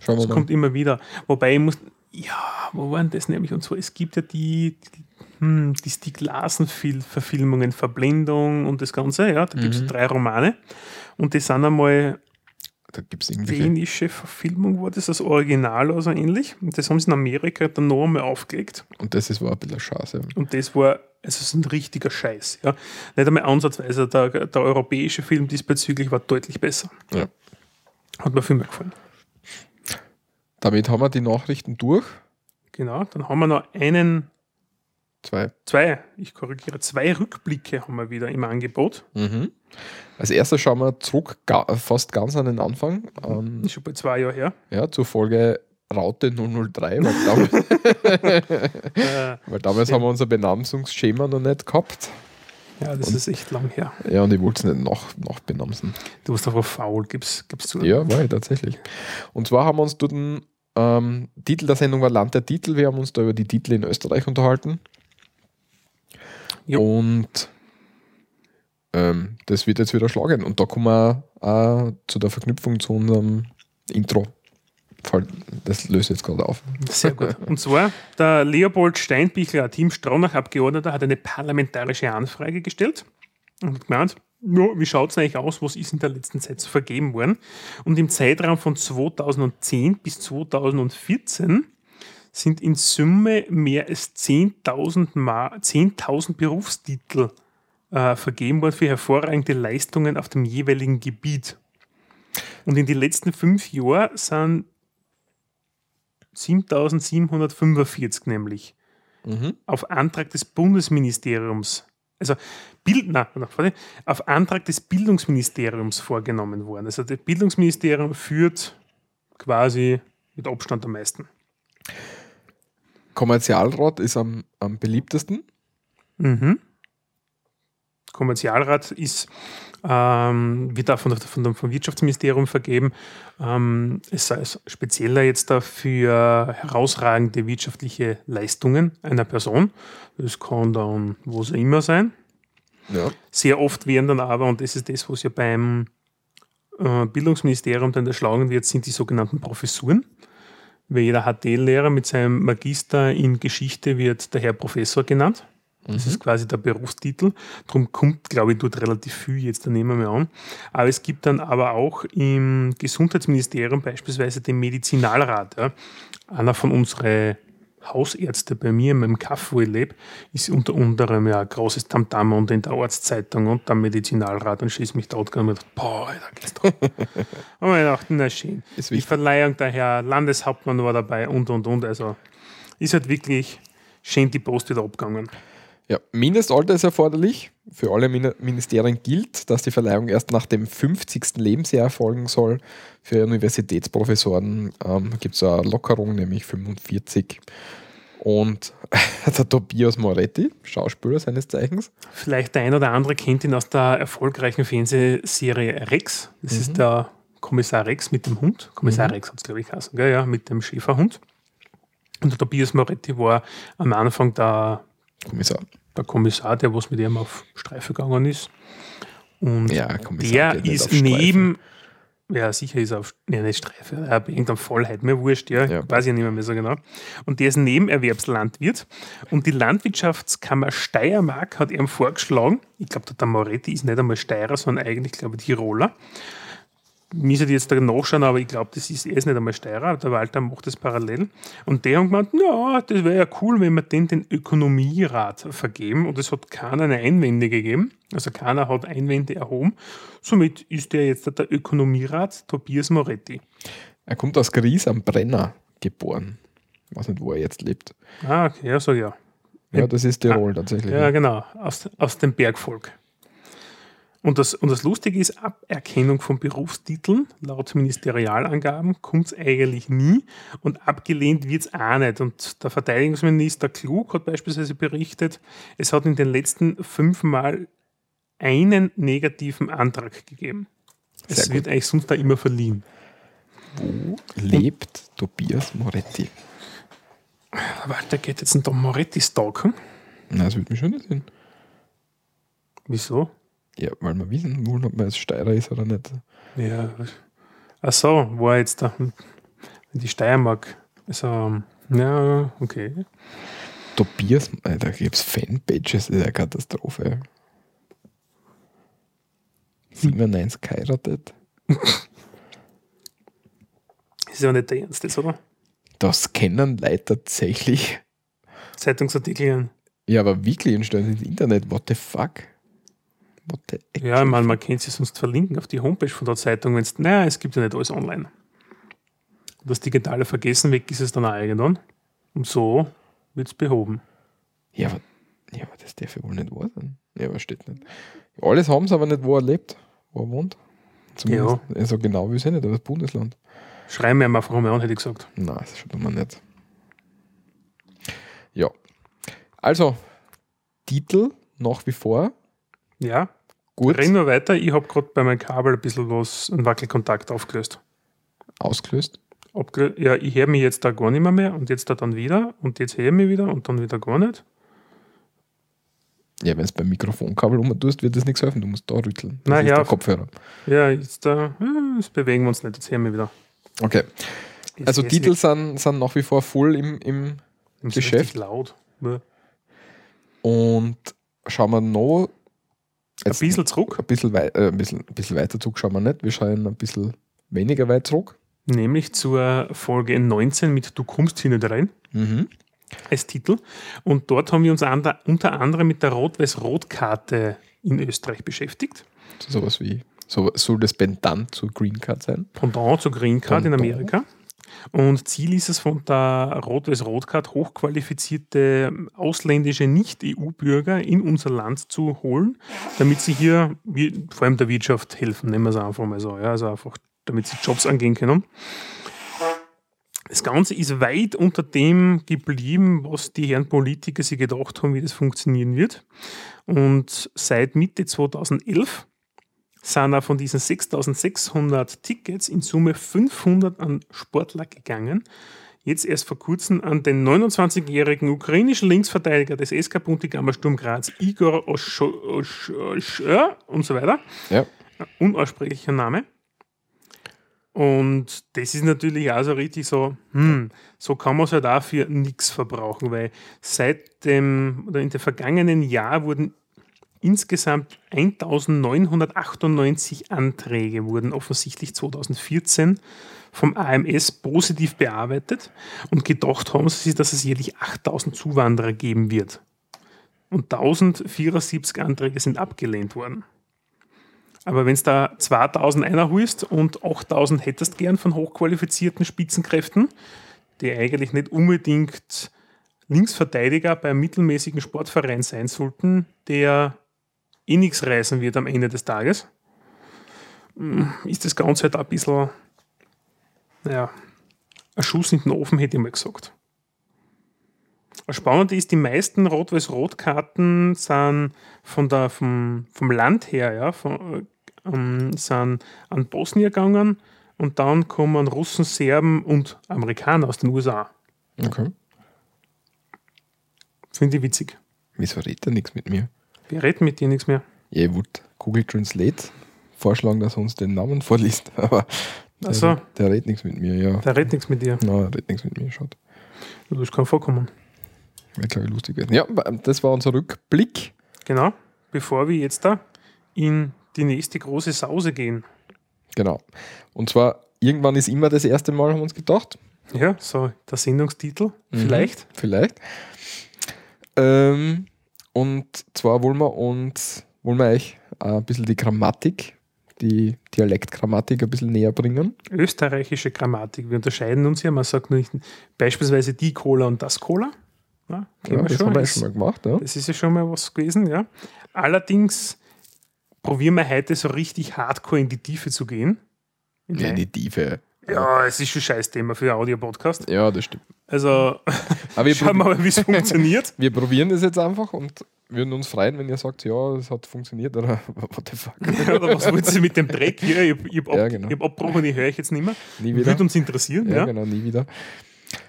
Speaker 2: Schauen wir
Speaker 3: Es
Speaker 2: mal.
Speaker 3: kommt immer wieder. Wobei ich muss, ja, wo waren das nämlich? Und zwar, es gibt ja die, die, hm, die Stieg Larsen-Verfilmungen, Verblendung und das Ganze, ja, da gibt es
Speaker 2: Mhm.
Speaker 3: drei Romane. Und die sind einmal
Speaker 2: Da gibt es irgendwelche.
Speaker 3: dänische Verfilmung, war das das Original oder so ähnlich. Und das haben sie in Amerika dann noch einmal aufgelegt.
Speaker 2: Und das ist war ein bisschen schade.
Speaker 3: Und das war, also so ein richtiger Scheiß. Ja. Nicht einmal ansatzweise. Der, der europäische Film diesbezüglich war deutlich besser.
Speaker 2: Ja.
Speaker 3: Hat mir viel mehr gefallen.
Speaker 2: Damit haben wir die Nachrichten durch.
Speaker 3: Genau. Dann haben wir noch einen,
Speaker 2: Zwei.
Speaker 3: zwei, ich korrigiere, zwei Rückblicke haben wir wieder im Angebot.
Speaker 2: Mhm. Als erstes schauen wir zurück, fast ganz an den Anfang. Ähm,
Speaker 3: Ist schon bei zwei Jahren her.
Speaker 2: ja, zur Folge Raute 003, weil damals,
Speaker 3: Äh,
Speaker 2: weil damals haben wir unser Benamsungsschema noch nicht gehabt.
Speaker 3: Ja, das ist echt lang her.
Speaker 2: Ja, und ich wollte es nicht nach, nachbenamsen.
Speaker 3: Du warst einfach faul, gib's, gib's zu.
Speaker 2: Ja, war ich tatsächlich. Und zwar haben wir uns dort einen ähm, Titel der Sendung war Land der Titel. Wir haben uns da über die Titel in Österreich unterhalten.
Speaker 3: Jo.
Speaker 2: Und ähm, das wird jetzt wieder schlagen. Und da kommen wir auch zu der Verknüpfung zu unserem Intro. Das löst jetzt gerade auf.
Speaker 3: Sehr gut. Und zwar, der Leopold Steinbichler, ein Team Stronach-Abgeordneter, hat eine parlamentarische Anfrage gestellt und gemeint, ja, wie schaut es eigentlich aus, was ist in der letzten Zeit so vergeben worden? Und im Zeitraum von 2010 bis 2014 sind in Summe mehr als 10.000 Ma- 10.000 Berufstitel äh, vergeben worden für hervorragende Leistungen auf dem jeweiligen Gebiet. Und in den letzten fünf Jahren sind 7745 nämlich
Speaker 2: Mhm.
Speaker 3: auf Antrag des Bundesministeriums, also Bild, na, na, warte, auf Antrag des Bildungsministeriums vorgenommen worden. Also das Bildungsministerium führt quasi mit Abstand am meisten.
Speaker 2: Kommerzialrat ist am, am beliebtesten.
Speaker 3: Mhm. Kommerzialrat ist, ähm, wird auch von, von vom Wirtschaftsministerium vergeben. Ähm, es sei es spezieller jetzt dafür herausragende wirtschaftliche Leistungen einer Person. Das kann dann was auch immer sein.
Speaker 2: Ja.
Speaker 3: Sehr oft werden dann aber, und das ist das, was ja beim äh, Bildungsministerium dann erschlagen wird, sind die sogenannten Professuren. Weil jeder HTL-Lehrer mit seinem Magister in Geschichte wird der Herr Professor genannt. Das ist quasi der Berufstitel. Darum kommt, glaube ich, dort relativ viel jetzt, da nehmen wir an. Aber es gibt dann aber auch im Gesundheitsministerium beispielsweise den Medizinalrat. Ja. Einer von unseren Hausärzte bei mir in meinem Kaff, wo ich lebe, ist unter anderem ja ein großes Tamtam und in der Arztzeitung und der Medizinalrat und schießt mich dort und gedacht, boah, Alter, geht's doch. Aber ich dachte, na schön. Die. Verleihung der Herr Landeshauptmann war dabei und und und. Also ist halt wirklich schön die Post wieder abgegangen.
Speaker 2: Ja, Mindestalter ist erforderlich. Für alle Min- Ministerien gilt, dass die Verleihung erst nach dem 50. Lebensjahr erfolgen soll. Für Universitätsprofessoren ähm, gibt es eine Lockerung, nämlich 45. Und der Tobias Moretti, Schauspieler seines Zeichens,
Speaker 3: Vielleicht der ein oder andere kennt ihn aus der erfolgreichen Fernsehserie Rex. Das ist der Kommissar Rex mit dem Hund. Kommissar Rex hat es, glaube ich, geheißen, gell? ja, mit dem Schäferhund. Und der Tobias Moretti war am Anfang der,
Speaker 2: Kommissar.
Speaker 3: der Kommissar, der was mit ihm auf Streife gegangen ist. Und
Speaker 2: Ja, Kommissar.
Speaker 3: der
Speaker 2: nicht
Speaker 3: ist neben, ja, sicher ist er auf, nee, nicht Streife, er bei irgendeiner Vollheit, mir wurscht, ja,
Speaker 2: Ja.
Speaker 3: weiß ich nicht mehr, mehr so genau. Und der ist Nebenerwerbslandwirt und die Landwirtschaftskammer Steiermark hat ihm vorgeschlagen, ich glaube, der Moretti ist nicht einmal Steirer, sondern eigentlich, glaube ich, Tiroler. Müsste ich jetzt da nachschauen, aber ich glaube, das ist, er ist nicht einmal Steirer, der Walter macht das parallel. Und der hat gemeint, ja, das wäre ja cool, wenn wir den den Ökonomierat vergeben. Und es hat keiner eine Einwände gegeben. Also keiner hat Einwände erhoben. Somit ist der jetzt der Ökonomierat Tobias Moretti.
Speaker 2: Er kommt aus Gries am Brenner geboren. Ich weiß nicht, wo er jetzt lebt.
Speaker 3: Ah, okay, ja, so ja.
Speaker 2: Ja, das ist Tirol tatsächlich.
Speaker 3: Ja, genau, aus, aus dem Bergvolk. Und das, und das Lustige ist, Aberkennung von Berufstiteln, laut Ministerialangaben, kommt es eigentlich nie und abgelehnt wird es auch nicht. Und der Verteidigungsminister Klug hat beispielsweise berichtet, es hat in den letzten fünf Mal einen negativen Antrag gegeben.
Speaker 2: Sehr
Speaker 3: Es
Speaker 2: gut.
Speaker 3: wird eigentlich sonst da immer verliehen.
Speaker 2: Wo lebt Tobias Moretti?
Speaker 3: Walter geht jetzt einen Tom Moretti stalken.
Speaker 2: Na, das würde mich schon interessieren.
Speaker 3: Wieso?
Speaker 2: Ja, weil wir wissen wollen, ob man jetzt Steirer ist oder nicht.
Speaker 3: Ja. Ach so, wo er jetzt da, hm, die Steiermark. Also, ja, okay.
Speaker 2: Tobias, da gibt es Fanpages, das ist eine Katastrophe. 97 geheiratet.
Speaker 3: Ist ja nicht der Ernst jetzt, oder?
Speaker 2: Das kennen Leute tatsächlich.
Speaker 3: Zeitungsartikel.
Speaker 2: Ja, aber wirklich entstehen ins Internet. What the fuck?
Speaker 3: Ja, ich meine, man kann sie sonst verlinken auf die Homepage von der Zeitung, wenn es. Naja, es gibt ja nicht alles online. Das digitale Vergessen weg ist es dann auch irgendwann. Und so wird es behoben.
Speaker 2: Ja, aber, ja, aber das darf ja wohl nicht wahr sein. Ja, aber steht nicht. Alles haben sie aber nicht, wo er lebt, wo er wohnt. Zumindest, Also genau wie es nicht, aber das Bundesland.
Speaker 3: Schreiben wir ihm einfach mal an, hätte ich gesagt.
Speaker 2: Nein, das tut man nicht. Ja. Also, Titel nach wie vor.
Speaker 3: Ja,
Speaker 2: Gut
Speaker 3: reden wir weiter. Ich habe gerade bei meinem Kabel ein bisschen was, einen Wackelkontakt aufgelöst.
Speaker 2: ausgelöst.
Speaker 3: Ja, ich höre mich jetzt da gar nicht mehr, mehr und jetzt da dann wieder und jetzt höre ich mich wieder und dann wieder gar nicht.
Speaker 2: Ja, wenn es beim Mikrofonkabel umtust, wird das nichts helfen. Du musst da rütteln. Das
Speaker 3: Na
Speaker 2: ist
Speaker 3: ja.
Speaker 2: Kopfhörer.
Speaker 3: Ja, jetzt da, jetzt bewegen wir uns nicht, jetzt hören wir wieder.
Speaker 2: Okay.
Speaker 3: Jetzt
Speaker 2: Also Titel
Speaker 3: nicht.
Speaker 2: sind, sind nach wie vor voll im, im Geschäft.
Speaker 3: laut.
Speaker 2: Und schauen wir noch
Speaker 3: Ein bisschen zurück,
Speaker 2: ein bisschen, wei äh, ein bisschen, ein bisschen weiter zurück schauen wir nicht. Wir schauen ein bisschen weniger weit zurück.
Speaker 3: nämlich zur Folge 19 mit Du kommst hier nicht rein
Speaker 2: Mhm.
Speaker 3: als Titel. Und dort haben wir uns ander, unter anderem mit der Rot-Weiß-Rot-Karte in Österreich beschäftigt.
Speaker 2: So sowas wie, so, soll das Pendant zur Green Card sein?
Speaker 3: Pendant zur Green Card in
Speaker 2: Pendant.
Speaker 3: Amerika. Und Ziel ist es von der Rot-Weiß-Rot-Card hochqualifizierte ausländische Nicht-EU-Bürger in unser Land zu holen, damit sie hier vor allem der Wirtschaft helfen, nehmen wir es einfach mal so. Ja, also einfach, damit sie Jobs angehen können. Das Ganze ist weit unter dem geblieben, was die Herren Politiker sich gedacht haben, wie das funktionieren wird. Und seit Mitte 2011 sind auch von diesen 6600 Tickets in Summe 500 an Sportler gegangen. Jetzt erst vor kurzem an den 29-jährigen ukrainischen Linksverteidiger des SK Buntigama Sturm Graz, Igor ja, und so weiter.
Speaker 2: Ja.
Speaker 3: Unaussprechlicher Name. Und das ist natürlich auch so richtig so, hm, so kann man es halt auch für nichts verbrauchen, weil seit dem, oder in dem vergangenen Jahr wurden insgesamt 1998 Anträge wurden offensichtlich 2014 vom AMS positiv bearbeitet und gedacht haben sie dass es jährlich 8000 Zuwanderer geben wird. Und 1074 Anträge sind abgelehnt worden. Aber wenn es da 2000 einholst und 8000 hättest gern von hochqualifizierten Spitzenkräften, die eigentlich nicht unbedingt Linksverteidiger beim mittelmäßigen Sportverein sein sollten, der eh nichts reißen wird am Ende des Tages, mm, ist das Ganze halt ein bisschen, naja, ein Schuss in den Ofen, hätte ich mal gesagt. Das Spannende ist, die meisten Rot-Weiß-Rot-Karten sind von der, vom, vom Land her, ja, von, ähm, sind an Bosnien gegangen und dann kommen Russen, Serben und Amerikaner aus den USA.
Speaker 2: Okay.
Speaker 3: Finde ich witzig.
Speaker 2: Wieso redet er nichts mit mir?
Speaker 3: Wir reden mit dir nichts mehr.
Speaker 2: Ja, ich wollte Google Translate vorschlagen, dass er uns den Namen vorliest, aber der,
Speaker 3: so.
Speaker 2: der redet nichts mit mir, ja.
Speaker 3: Der redet nichts mit dir.
Speaker 2: Nein, er redet nichts mit mir, schaut.
Speaker 3: Das kann vorkommen.
Speaker 2: Wäre, glaube ich, lustig werden. Ja, das war unser Rückblick.
Speaker 3: Genau. Bevor wir jetzt da in die nächste große Sause gehen.
Speaker 2: Genau. Und zwar, irgendwann ist immer das erste Mal, haben wir uns gedacht.
Speaker 3: Ja, so der Sendungstitel.
Speaker 2: Mhm.
Speaker 3: Vielleicht.
Speaker 2: Vielleicht. Ähm, und zwar wollen wir uns, wollen wir euch ein bisschen die Grammatik die Dialektgrammatik ein bisschen näher bringen.
Speaker 3: Österreichische Grammatik. Wir unterscheiden uns ja. Man sagt nicht beispielsweise die Cola und das Cola. Ja,
Speaker 2: Ja, das
Speaker 3: schon.
Speaker 2: haben wir
Speaker 3: Das-
Speaker 2: schon mal gemacht. Ja.
Speaker 3: Das ist ja schon mal was gewesen, ja. Allerdings probieren wir heute so richtig hardcore in die Tiefe zu gehen. In
Speaker 2: Ja,
Speaker 3: die-
Speaker 2: die Tiefe.
Speaker 3: Ja, es ist schon ein Scheißthema für ein Audio-Podcast.
Speaker 2: Ja, das stimmt.
Speaker 3: Also
Speaker 2: Aber wir,
Speaker 3: schauen wir mal, wie es funktioniert.
Speaker 2: wir probieren das jetzt einfach und würden uns freuen, wenn ihr sagt, ja, es hat funktioniert oder what the fuck.
Speaker 3: Oder was wollt ihr mit dem Dreck hier? Ich habe hab ab,
Speaker 2: Ja, genau.
Speaker 3: ich hab abgebrochen, die höre ich jetzt nicht mehr.
Speaker 2: Nie wieder.
Speaker 3: Würde uns interessieren,
Speaker 2: ja,
Speaker 3: ja.
Speaker 2: genau, nie wieder.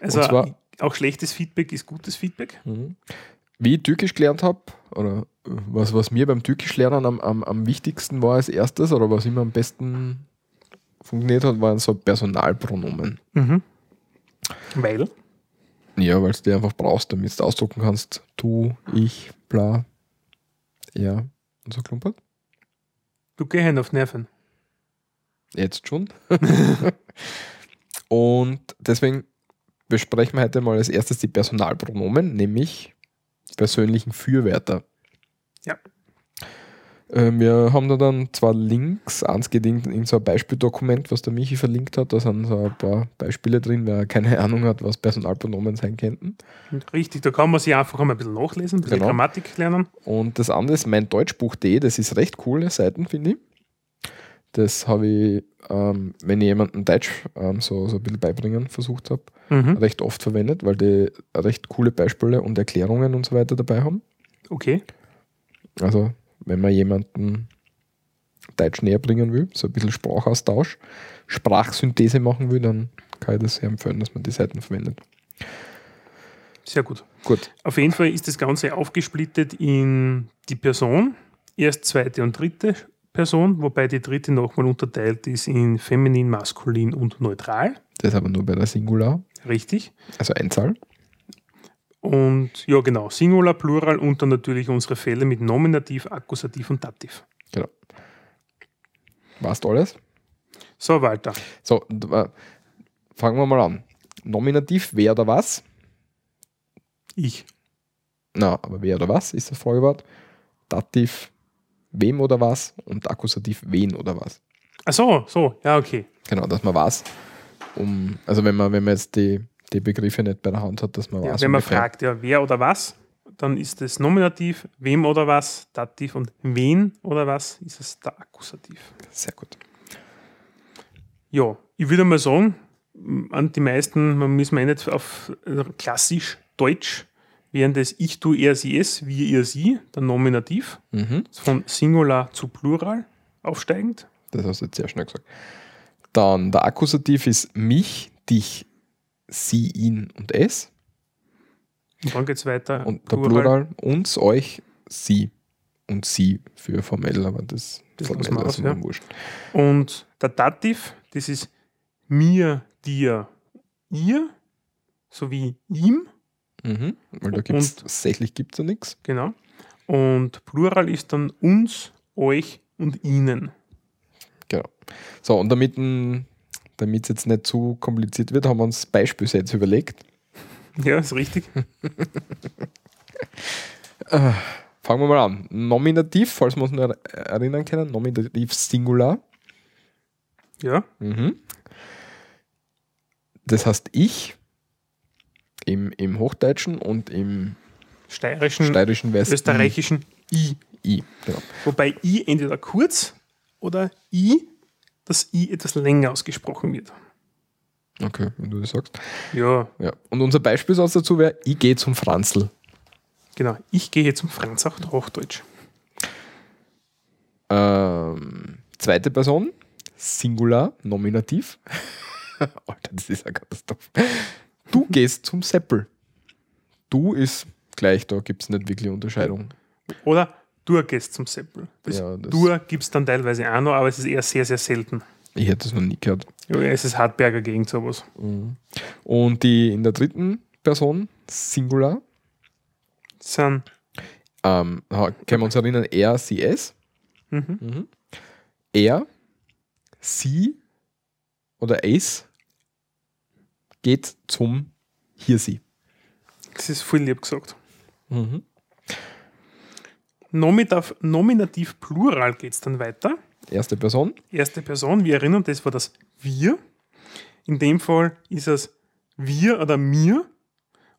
Speaker 3: Also
Speaker 2: zwar-
Speaker 3: auch schlechtes Feedback ist gutes Feedback.
Speaker 2: Wie ich Türkisch gelernt habe, oder äh, was, was mir beim Türkisch lernen am, am, am wichtigsten war als erstes, oder was immer am besten funktioniert hat, waren so Personalpronomen.
Speaker 3: Mhm. Weil?
Speaker 2: Ja, weil du die einfach brauchst, damit du ausdrucken kannst, du, ich, bla, ja, und so klumpert.
Speaker 3: Du gehst auf Nerven.
Speaker 2: Jetzt schon. und deswegen besprechen wir heute mal als erstes die Personalpronomen, nämlich persönlichen Fürwörter.
Speaker 3: Ja.
Speaker 2: Äh, Wir haben da dann zwei Links. Eins geht in, so ein Beispieldokument, was der Michi verlinkt hat. Da sind so ein paar Beispiele drin, wer keine Ahnung hat, was Personalpronomen sein könnten.
Speaker 3: Richtig, da kann man sich einfach einmal ein bisschen nachlesen, ein bisschen
Speaker 2: Genau.
Speaker 3: Grammatik lernen.
Speaker 2: Und das andere ist mein Deutschbuch.de, das ist recht coole Seiten, finde ich. Das habe ich, ähm, wenn ich jemandem Deutsch ähm, so, so ein bisschen beibringen versucht habe,
Speaker 3: Mhm.
Speaker 2: recht oft verwendet, weil die recht coole Beispiele und Erklärungen und so weiter dabei haben.
Speaker 3: Okay.
Speaker 2: Also, wenn man jemanden Deutsch näher bringen will, so ein bisschen Sprachaustausch, Sprachsynthese machen will, dann kann ich das sehr empfehlen, dass man die Seiten verwendet.
Speaker 3: Sehr gut.
Speaker 2: Gut,
Speaker 3: Auf jeden Fall ist das Ganze aufgesplittet in die Person, erst zweite und dritte Person, wobei die dritte nochmal unterteilt ist in feminin, maskulin und neutral.
Speaker 2: das aber nur bei der Singular,
Speaker 3: Richtig.
Speaker 2: also Einzahl.
Speaker 3: Und ja, genau, Singular, Plural und dann natürlich unsere Fälle mit Nominativ, Akkusativ und Dativ.
Speaker 2: Genau. Warst alles?
Speaker 3: So, Walter.
Speaker 2: So, äh, fangen wir mal an. Nominativ, wer oder was?
Speaker 3: Ich.
Speaker 2: Na, aber wer oder was ist das Folgewort. Dativ, wem oder was? Und Akkusativ, wen oder was?
Speaker 3: Ach so, so, ja, okay.
Speaker 2: Genau, dass man weiß, um, also wenn man, wenn man jetzt die, die Begriffe nicht bei der Hand hat, dass man
Speaker 3: Ja,
Speaker 2: weiß.
Speaker 3: wenn man
Speaker 2: ungefähr.
Speaker 3: fragt, ja, wer oder was, dann ist es Nominativ, wem oder was, Dativ und wen oder was ist es der Akkusativ.
Speaker 2: Sehr gut.
Speaker 3: Ja, ich würde mal sagen, an die meisten, man muss man eh nicht auf äh, klassisch Deutsch, während das ich, du, er, sie, es, wir, ihr, sie, der Nominativ,
Speaker 2: Mhm.
Speaker 3: von Singular zu Plural aufsteigend.
Speaker 2: Das hast du jetzt sehr schnell gesagt. Dann der Akkusativ ist mich, dich, sie, ihn und es.
Speaker 3: Und dann geht es weiter.
Speaker 2: Und der Plural uns, euch, sie. Und sie für formell, aber das,
Speaker 3: Das
Speaker 2: formell
Speaker 3: wir aus, ja.
Speaker 2: wurscht.
Speaker 3: Und der Dativ, das ist mir, dir, ihr, sowie ihm,
Speaker 2: Mhm. Weil da gibt es tatsächlich gibt's da nichts.
Speaker 3: genau. Und Plural ist dann uns, euch und ihnen.
Speaker 2: Genau. So, und damit es jetzt nicht zu kompliziert wird, haben wir uns Beispielsätze überlegt.
Speaker 3: Ja, ist richtig.
Speaker 2: Fangen wir mal an. Nominativ, falls wir uns noch erinnern können, Nominativ Singular.
Speaker 3: Ja,
Speaker 2: Mhm. Das heißt ich im, im Hochdeutschen und im
Speaker 3: steirischen,
Speaker 2: steirischen West
Speaker 3: österreichischen I.
Speaker 2: I. Genau.
Speaker 3: Wobei I entweder kurz oder I, das I etwas länger ausgesprochen wird.
Speaker 2: Okay, wenn du das sagst.
Speaker 3: Ja,
Speaker 2: Ja. Und unser Beispielsatz dazu wäre, ich gehe zum Franzl.
Speaker 3: genau. Ich gehe zum Franz auf Hochdeutsch.
Speaker 2: Ähm, zweite Person, Singular, Nominativ. Alter, das ist eine Katastrophe. Du gehst zum Seppel. Du ist gleich, da gibt es nicht wirklich Unterscheidung.
Speaker 3: Oder du gehst zum Seppel. Das,
Speaker 2: Ja, das-
Speaker 3: du gibt es dann teilweise auch noch, aber es ist eher sehr, sehr selten.
Speaker 2: Ich hätte das noch nie gehört.
Speaker 3: Ja, es ist Hartberger gegen sowas.
Speaker 2: Und die in der dritten Person, Singular,
Speaker 3: sind
Speaker 2: ähm, können wir uns erinnern, er, sie, es.
Speaker 3: Mhm.
Speaker 2: Er, sie oder es geht zum hier, sie.
Speaker 3: Das ist voll lieb gesagt.
Speaker 2: Mhm.
Speaker 3: Nominativ, Nominativ Plural geht es dann weiter.
Speaker 2: Erste Person.
Speaker 3: Erste Person, wir erinnern, das war das Wir. In dem Fall ist es wir oder mir.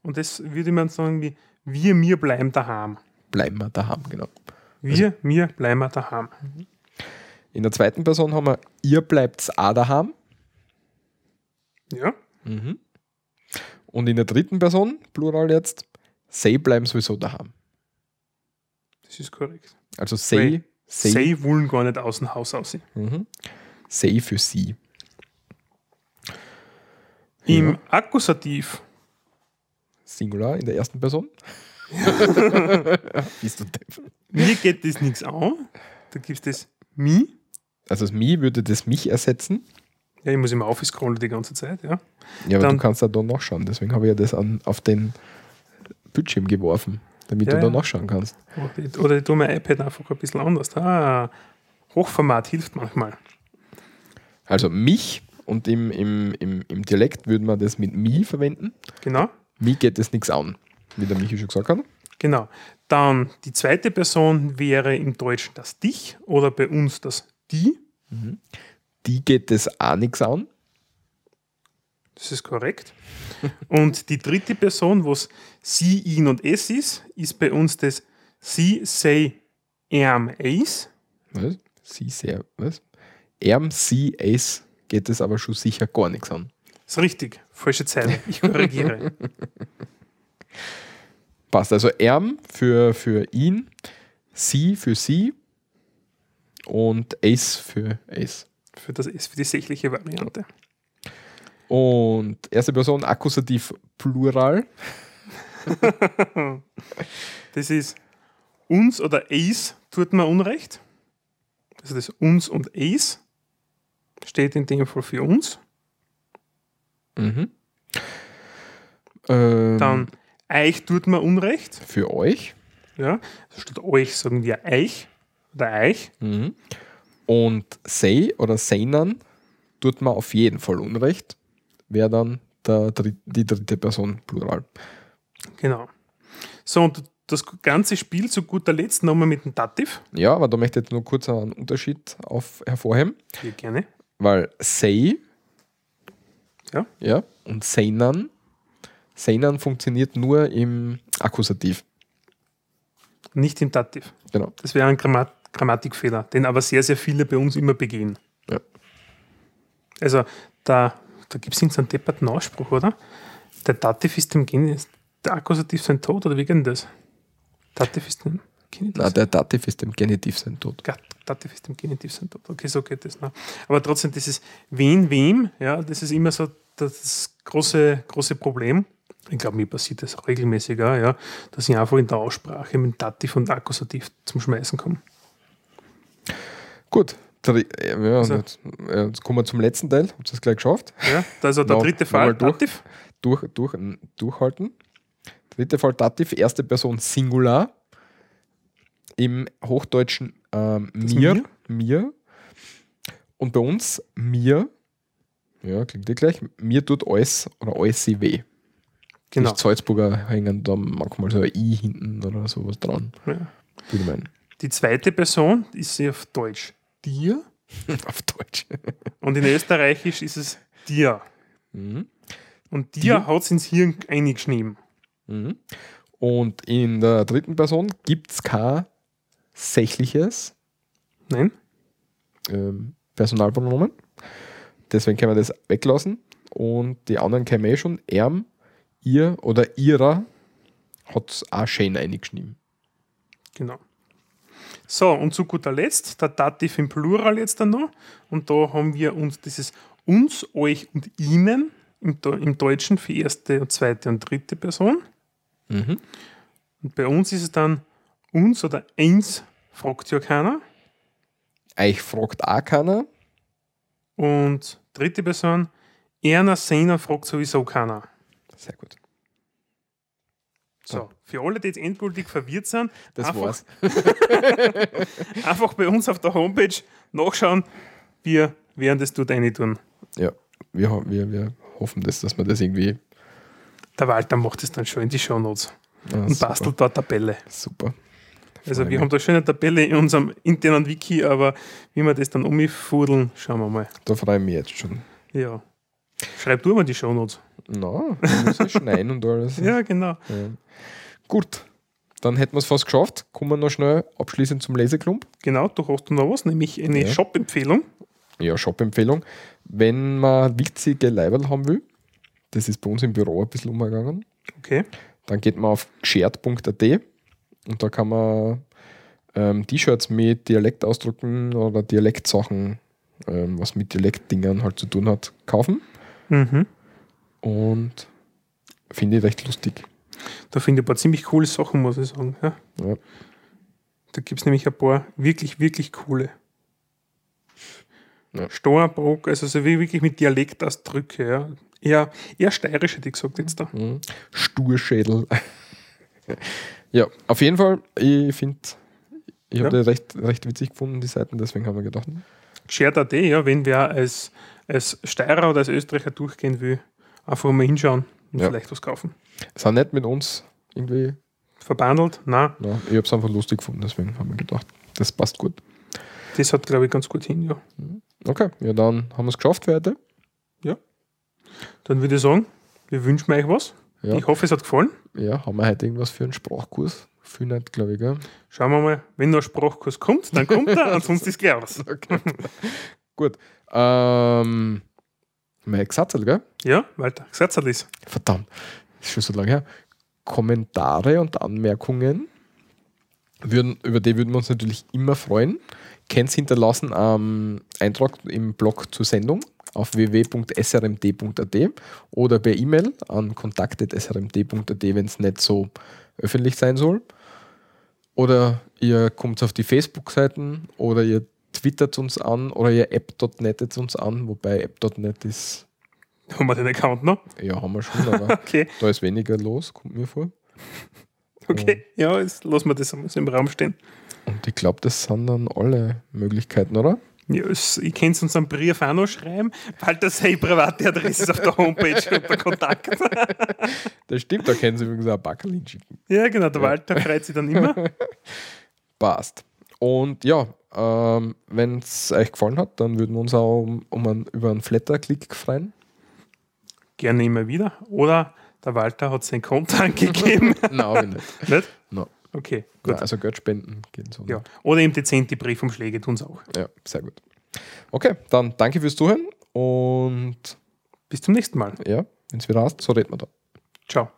Speaker 3: Und das würde man sagen wie wir, mir bleiben daheim.
Speaker 2: Bleiben wir daheim, genau.
Speaker 3: Wir, mir bleiben wir daheim.
Speaker 2: In der zweiten Person haben wir ihr bleibt auch daheim.
Speaker 3: Ja,
Speaker 2: Und in der dritten Person, Plural jetzt, sie bleiben sowieso daheim.
Speaker 3: Das ist korrekt.
Speaker 2: Also
Speaker 3: Weil
Speaker 2: sie,
Speaker 3: Sie wollen gar nicht aus dem Haus aussehen.
Speaker 2: Mhm. sie für sie.
Speaker 3: Im Akkusativ,
Speaker 2: Singular in der ersten Person. Bist du depp.
Speaker 3: mir geht das nichts an. Da gibt es das Mi.
Speaker 2: Also das Mi würde das mich ersetzen.
Speaker 3: Ja, ich muss immer aufscrollen die ganze Zeit, ja.
Speaker 2: Ja, aber
Speaker 3: Dann-
Speaker 2: du kannst da da nachschauen. Deswegen habe ich ja das an, auf den Bildschirm geworfen, damit
Speaker 3: Ja,
Speaker 2: du da nachschauen kannst.
Speaker 3: Oder ich, tue mein iPad einfach ein bisschen anders. Ah, Hochformat hilft manchmal.
Speaker 2: Also mich und im, im, im, im Dialekt würden wir das mit mi verwenden.
Speaker 3: Genau,
Speaker 2: Mi geht es nichts an, wie der Michi schon gesagt hat.
Speaker 3: genau. Dann die zweite Person wäre im Deutschen das Dich oder bei uns das Die.
Speaker 2: Die geht es auch nichts an.
Speaker 3: Das ist korrekt. Und die dritte Person, was sie, ihn und es ist, ist bei uns das sie, sei, erm, es.
Speaker 2: Was? Sie sehr, was? Erm, sie, es geht es aber schon sicher gar nichts an.
Speaker 3: Ist richtig. Falsche Zeile. Ich korrigiere.
Speaker 2: Passt. Also erm für, für ihn, sie für sie und es für es.
Speaker 3: Für das S, für die sächliche Variante.
Speaker 2: Und erste Person, Akkusativ Plural.
Speaker 3: Das ist uns oder es tut mir Unrecht. Also das uns und es steht in dem Fall für uns.
Speaker 2: Mhm. Ähm,
Speaker 3: Dann euch tut mir Unrecht.
Speaker 2: für euch.
Speaker 3: Ja, also statt euch sagen wir euch oder euch.
Speaker 2: Mhm. Und sei oder seinen tut man auf jeden Fall Unrecht. Wäre dann der, die dritte Person Plural.
Speaker 3: Genau. So, und das ganze Spiel zu guter Letzt nochmal mit dem Dativ.
Speaker 2: Ja, aber da möchte ich jetzt nur kurz einen Unterschied auf, hervorheben,
Speaker 3: Hier gerne.
Speaker 2: weil sei
Speaker 3: Ja.
Speaker 2: ja, und seinen, seinen funktioniert nur im Akkusativ.
Speaker 3: Nicht im Dativ.
Speaker 2: Genau.
Speaker 3: Das wäre ein Grammat Grammatikfehler, den aber sehr, sehr viele bei uns immer begehen.
Speaker 2: Ja.
Speaker 3: Also da, da gibt es irgendeinen depperten Ausspruch, oder? Der Dativ ist dem Genitiv, der Akkusativ sein Tod, oder wie geht denn das? Dativ ist dem Genitiv.
Speaker 2: Na, der Dativ ist im Genitiv sein Tod.
Speaker 3: Dativ ist im Genitiv sein Tod. Okay, so geht das. Ne? Aber trotzdem, dieses wen, wem, ja, das ist immer so das große, große Problem. Ich glaube, mir passiert das auch regelmäßig, auch, ja, dass ich einfach in der Aussprache mit Dativ und Akkusativ zum Schmeißen komme.
Speaker 2: Gut. Dri ja,
Speaker 3: Also-
Speaker 2: jetzt, ja, jetzt kommen wir zum letzten Teil. Habt ihr es gleich geschafft?
Speaker 3: Ja, also der dritte Fall,
Speaker 2: durch.
Speaker 3: Dativ.
Speaker 2: durch, durch, durchhalten. Dritte Fall Dativ, erste Person Singular. Im Hochdeutschen ähm, mir,
Speaker 3: Mir?
Speaker 2: mir. Und bei uns mir, ja, klingt eh gleich, mir tut alles oder alles sie weh.
Speaker 3: Genau.
Speaker 2: Die Salzburger hängen da manchmal so ein I hinten oder sowas dran.
Speaker 3: Ja. Die zweite Person ist sie auf Deutsch dir
Speaker 2: Auf Deutsch.
Speaker 3: und in Österreichisch ist es dir.
Speaker 2: Mhm.
Speaker 3: Und dir,
Speaker 2: Dir?
Speaker 3: hat es ins Hirn eingeschrieben.
Speaker 2: Mhm. Und in der dritten Person gibt es kein sächliches
Speaker 3: Nein?
Speaker 2: ähm, Personalpronomen. Deswegen können wir das weglassen. Und die anderen kennen wir eh schon. Erm, ihr oder ihrer hat es auch schön eingeschrieben.
Speaker 3: Genau. So, und zu guter Letzt, der Dativ im Plural jetzt dann noch. Und da haben wir uns dieses uns, euch und ihnen im, im Deutschen für erste, und zweite und dritte Person.
Speaker 2: Mhm.
Speaker 3: Und bei uns ist es dann uns oder eins, fragt ja keiner.
Speaker 2: Euch fragt auch keiner.
Speaker 3: Und dritte Person, einer, seiner fragt sowieso keiner.
Speaker 2: Sehr gut.
Speaker 3: So, für alle, die jetzt endgültig verwirrt sind,
Speaker 2: Das
Speaker 3: einfach,
Speaker 2: war's.
Speaker 3: einfach bei uns auf der Homepage nachschauen. Wir werden das dort rein tun.
Speaker 2: Ja, wir, wir, wir hoffen, dass, dass wir das irgendwie.
Speaker 3: Der Walter macht es dann schon in die Shownotes
Speaker 2: Ah,
Speaker 3: und
Speaker 2: super,
Speaker 3: bastelt da Tabelle.
Speaker 2: Super.
Speaker 3: Also wir haben da schöne Tabelle in unserem internen Wiki, aber wie wir das dann umfudeln, schauen wir mal.
Speaker 2: Da freue ich mich jetzt schon.
Speaker 3: Ja. Schreib du mal die Shownotes.
Speaker 2: Na, ich muss ja schneiden und alles.
Speaker 3: Ja, genau.
Speaker 2: Ja. Gut, dann hätten wir es fast geschafft. Kommen wir noch schnell abschließend zum Leseklump.
Speaker 3: Genau, du hast noch was, nämlich eine
Speaker 2: Ja.
Speaker 3: Shop-Empfehlung.
Speaker 2: Ja, Shop-Empfehlung. Wenn man witzige Leiberl haben will, das ist bei uns im Büro ein bisschen umgegangen,
Speaker 3: Okay.
Speaker 2: dann geht man auf geschert.at und da kann man ähm, T-Shirts mit Dialektausdrücken oder Dialektsachen, ähm, was mit Dialektdingern halt zu tun hat, kaufen.
Speaker 3: Mhm.
Speaker 2: Und finde ich recht lustig.
Speaker 3: Da finde ich ein paar ziemlich coole Sachen, muss ich sagen. Ja.
Speaker 2: Ja.
Speaker 3: Da gibt es nämlich ein paar wirklich, wirklich coole.
Speaker 2: Ja.
Speaker 3: Steuerbrock, also so wie wirklich mit Dialektausdrücke. Ja. Eher, eher steirisch hätte ich gesagt jetzt da.
Speaker 2: Mhm. Sturschädel. ja, auf jeden Fall, ich finde, ich habe
Speaker 3: Ja.
Speaker 2: die recht, recht witzig gefunden, die Seiten, deswegen haben wir gedacht,
Speaker 3: Shared.at, ja, wenn wer als, als Steirer oder als Österreicher durchgehen will, einfach mal hinschauen und
Speaker 2: Ja.
Speaker 3: vielleicht was kaufen.
Speaker 2: es hat nicht mit uns irgendwie,
Speaker 3: Verbandelt? Nein,
Speaker 2: na, ich habe es einfach lustig gefunden, deswegen haben wir gedacht, das passt gut.
Speaker 3: das hat, glaube ich, ganz gut hin, ja.
Speaker 2: Okay, ja, dann haben wir es geschafft für heute.
Speaker 3: Dann würde ich sagen, wir wünschen euch was.
Speaker 2: Ja.
Speaker 3: Ich hoffe, es hat gefallen.
Speaker 2: Ja, haben wir heute irgendwas für einen Sprachkurs? Viel nicht, glaube ich, gell?
Speaker 3: Schauen wir mal, wenn noch ein Sprachkurs kommt, dann kommt er, ansonsten ist gleich aus.
Speaker 2: Okay. gut. Ähm, mein Gesatzel, gell?
Speaker 3: Ja, Walter, gesagt das.
Speaker 2: Verdammt, ist schon so lange her. Kommentare und Anmerkungen, würden, über die würden wir uns natürlich immer freuen. Könnt hinterlassen am Eintrag im Blog zur Sendung auf www.srmd.at oder per E-Mail an kontakt.srmd.at, wenn es nicht so öffentlich sein soll. Oder ihr kommt auf die Facebook-Seiten oder ihr twittert uns an oder ihr app.net uns an, wobei app.net ist,
Speaker 3: Haben wir den Account noch?
Speaker 2: ja, haben wir schon, aber
Speaker 3: Okay,
Speaker 2: da ist weniger los, kommt mir vor.
Speaker 3: okay. Ja, jetzt lassen wir das einmal so im Raum stehen.
Speaker 2: Und ich glaube, das sind dann alle Möglichkeiten, oder?
Speaker 3: Ja, ich kann es uns einen Brief auch noch schreiben, weil das seine private Adresse ist auf der Homepage unter Kontakt.
Speaker 2: Das stimmt, da können Sie übrigens auch ein Backerl hinschicken.
Speaker 3: Ja, genau, der Walter freut sich dann immer.
Speaker 2: Passt. Und ja, ähm, wenn es euch gefallen hat, dann würden wir uns auch um, um einen, über einen Flatter-Klick freuen.
Speaker 3: Gerne immer wieder. Oder der Walter hat sein Konto angegeben.
Speaker 2: Nein, nicht.
Speaker 3: Nicht?
Speaker 2: No.
Speaker 3: Okay, gut.
Speaker 2: Nein, also Geld spenden gehen so.
Speaker 3: Ja. Oder eben dezente Briefumschläge tun es auch.
Speaker 2: ja, sehr gut. Okay, dann danke fürs Zuhören und
Speaker 3: Bis zum nächsten Mal.
Speaker 2: ja, wenn es wieder hast, so reden wir da.
Speaker 3: Ciao.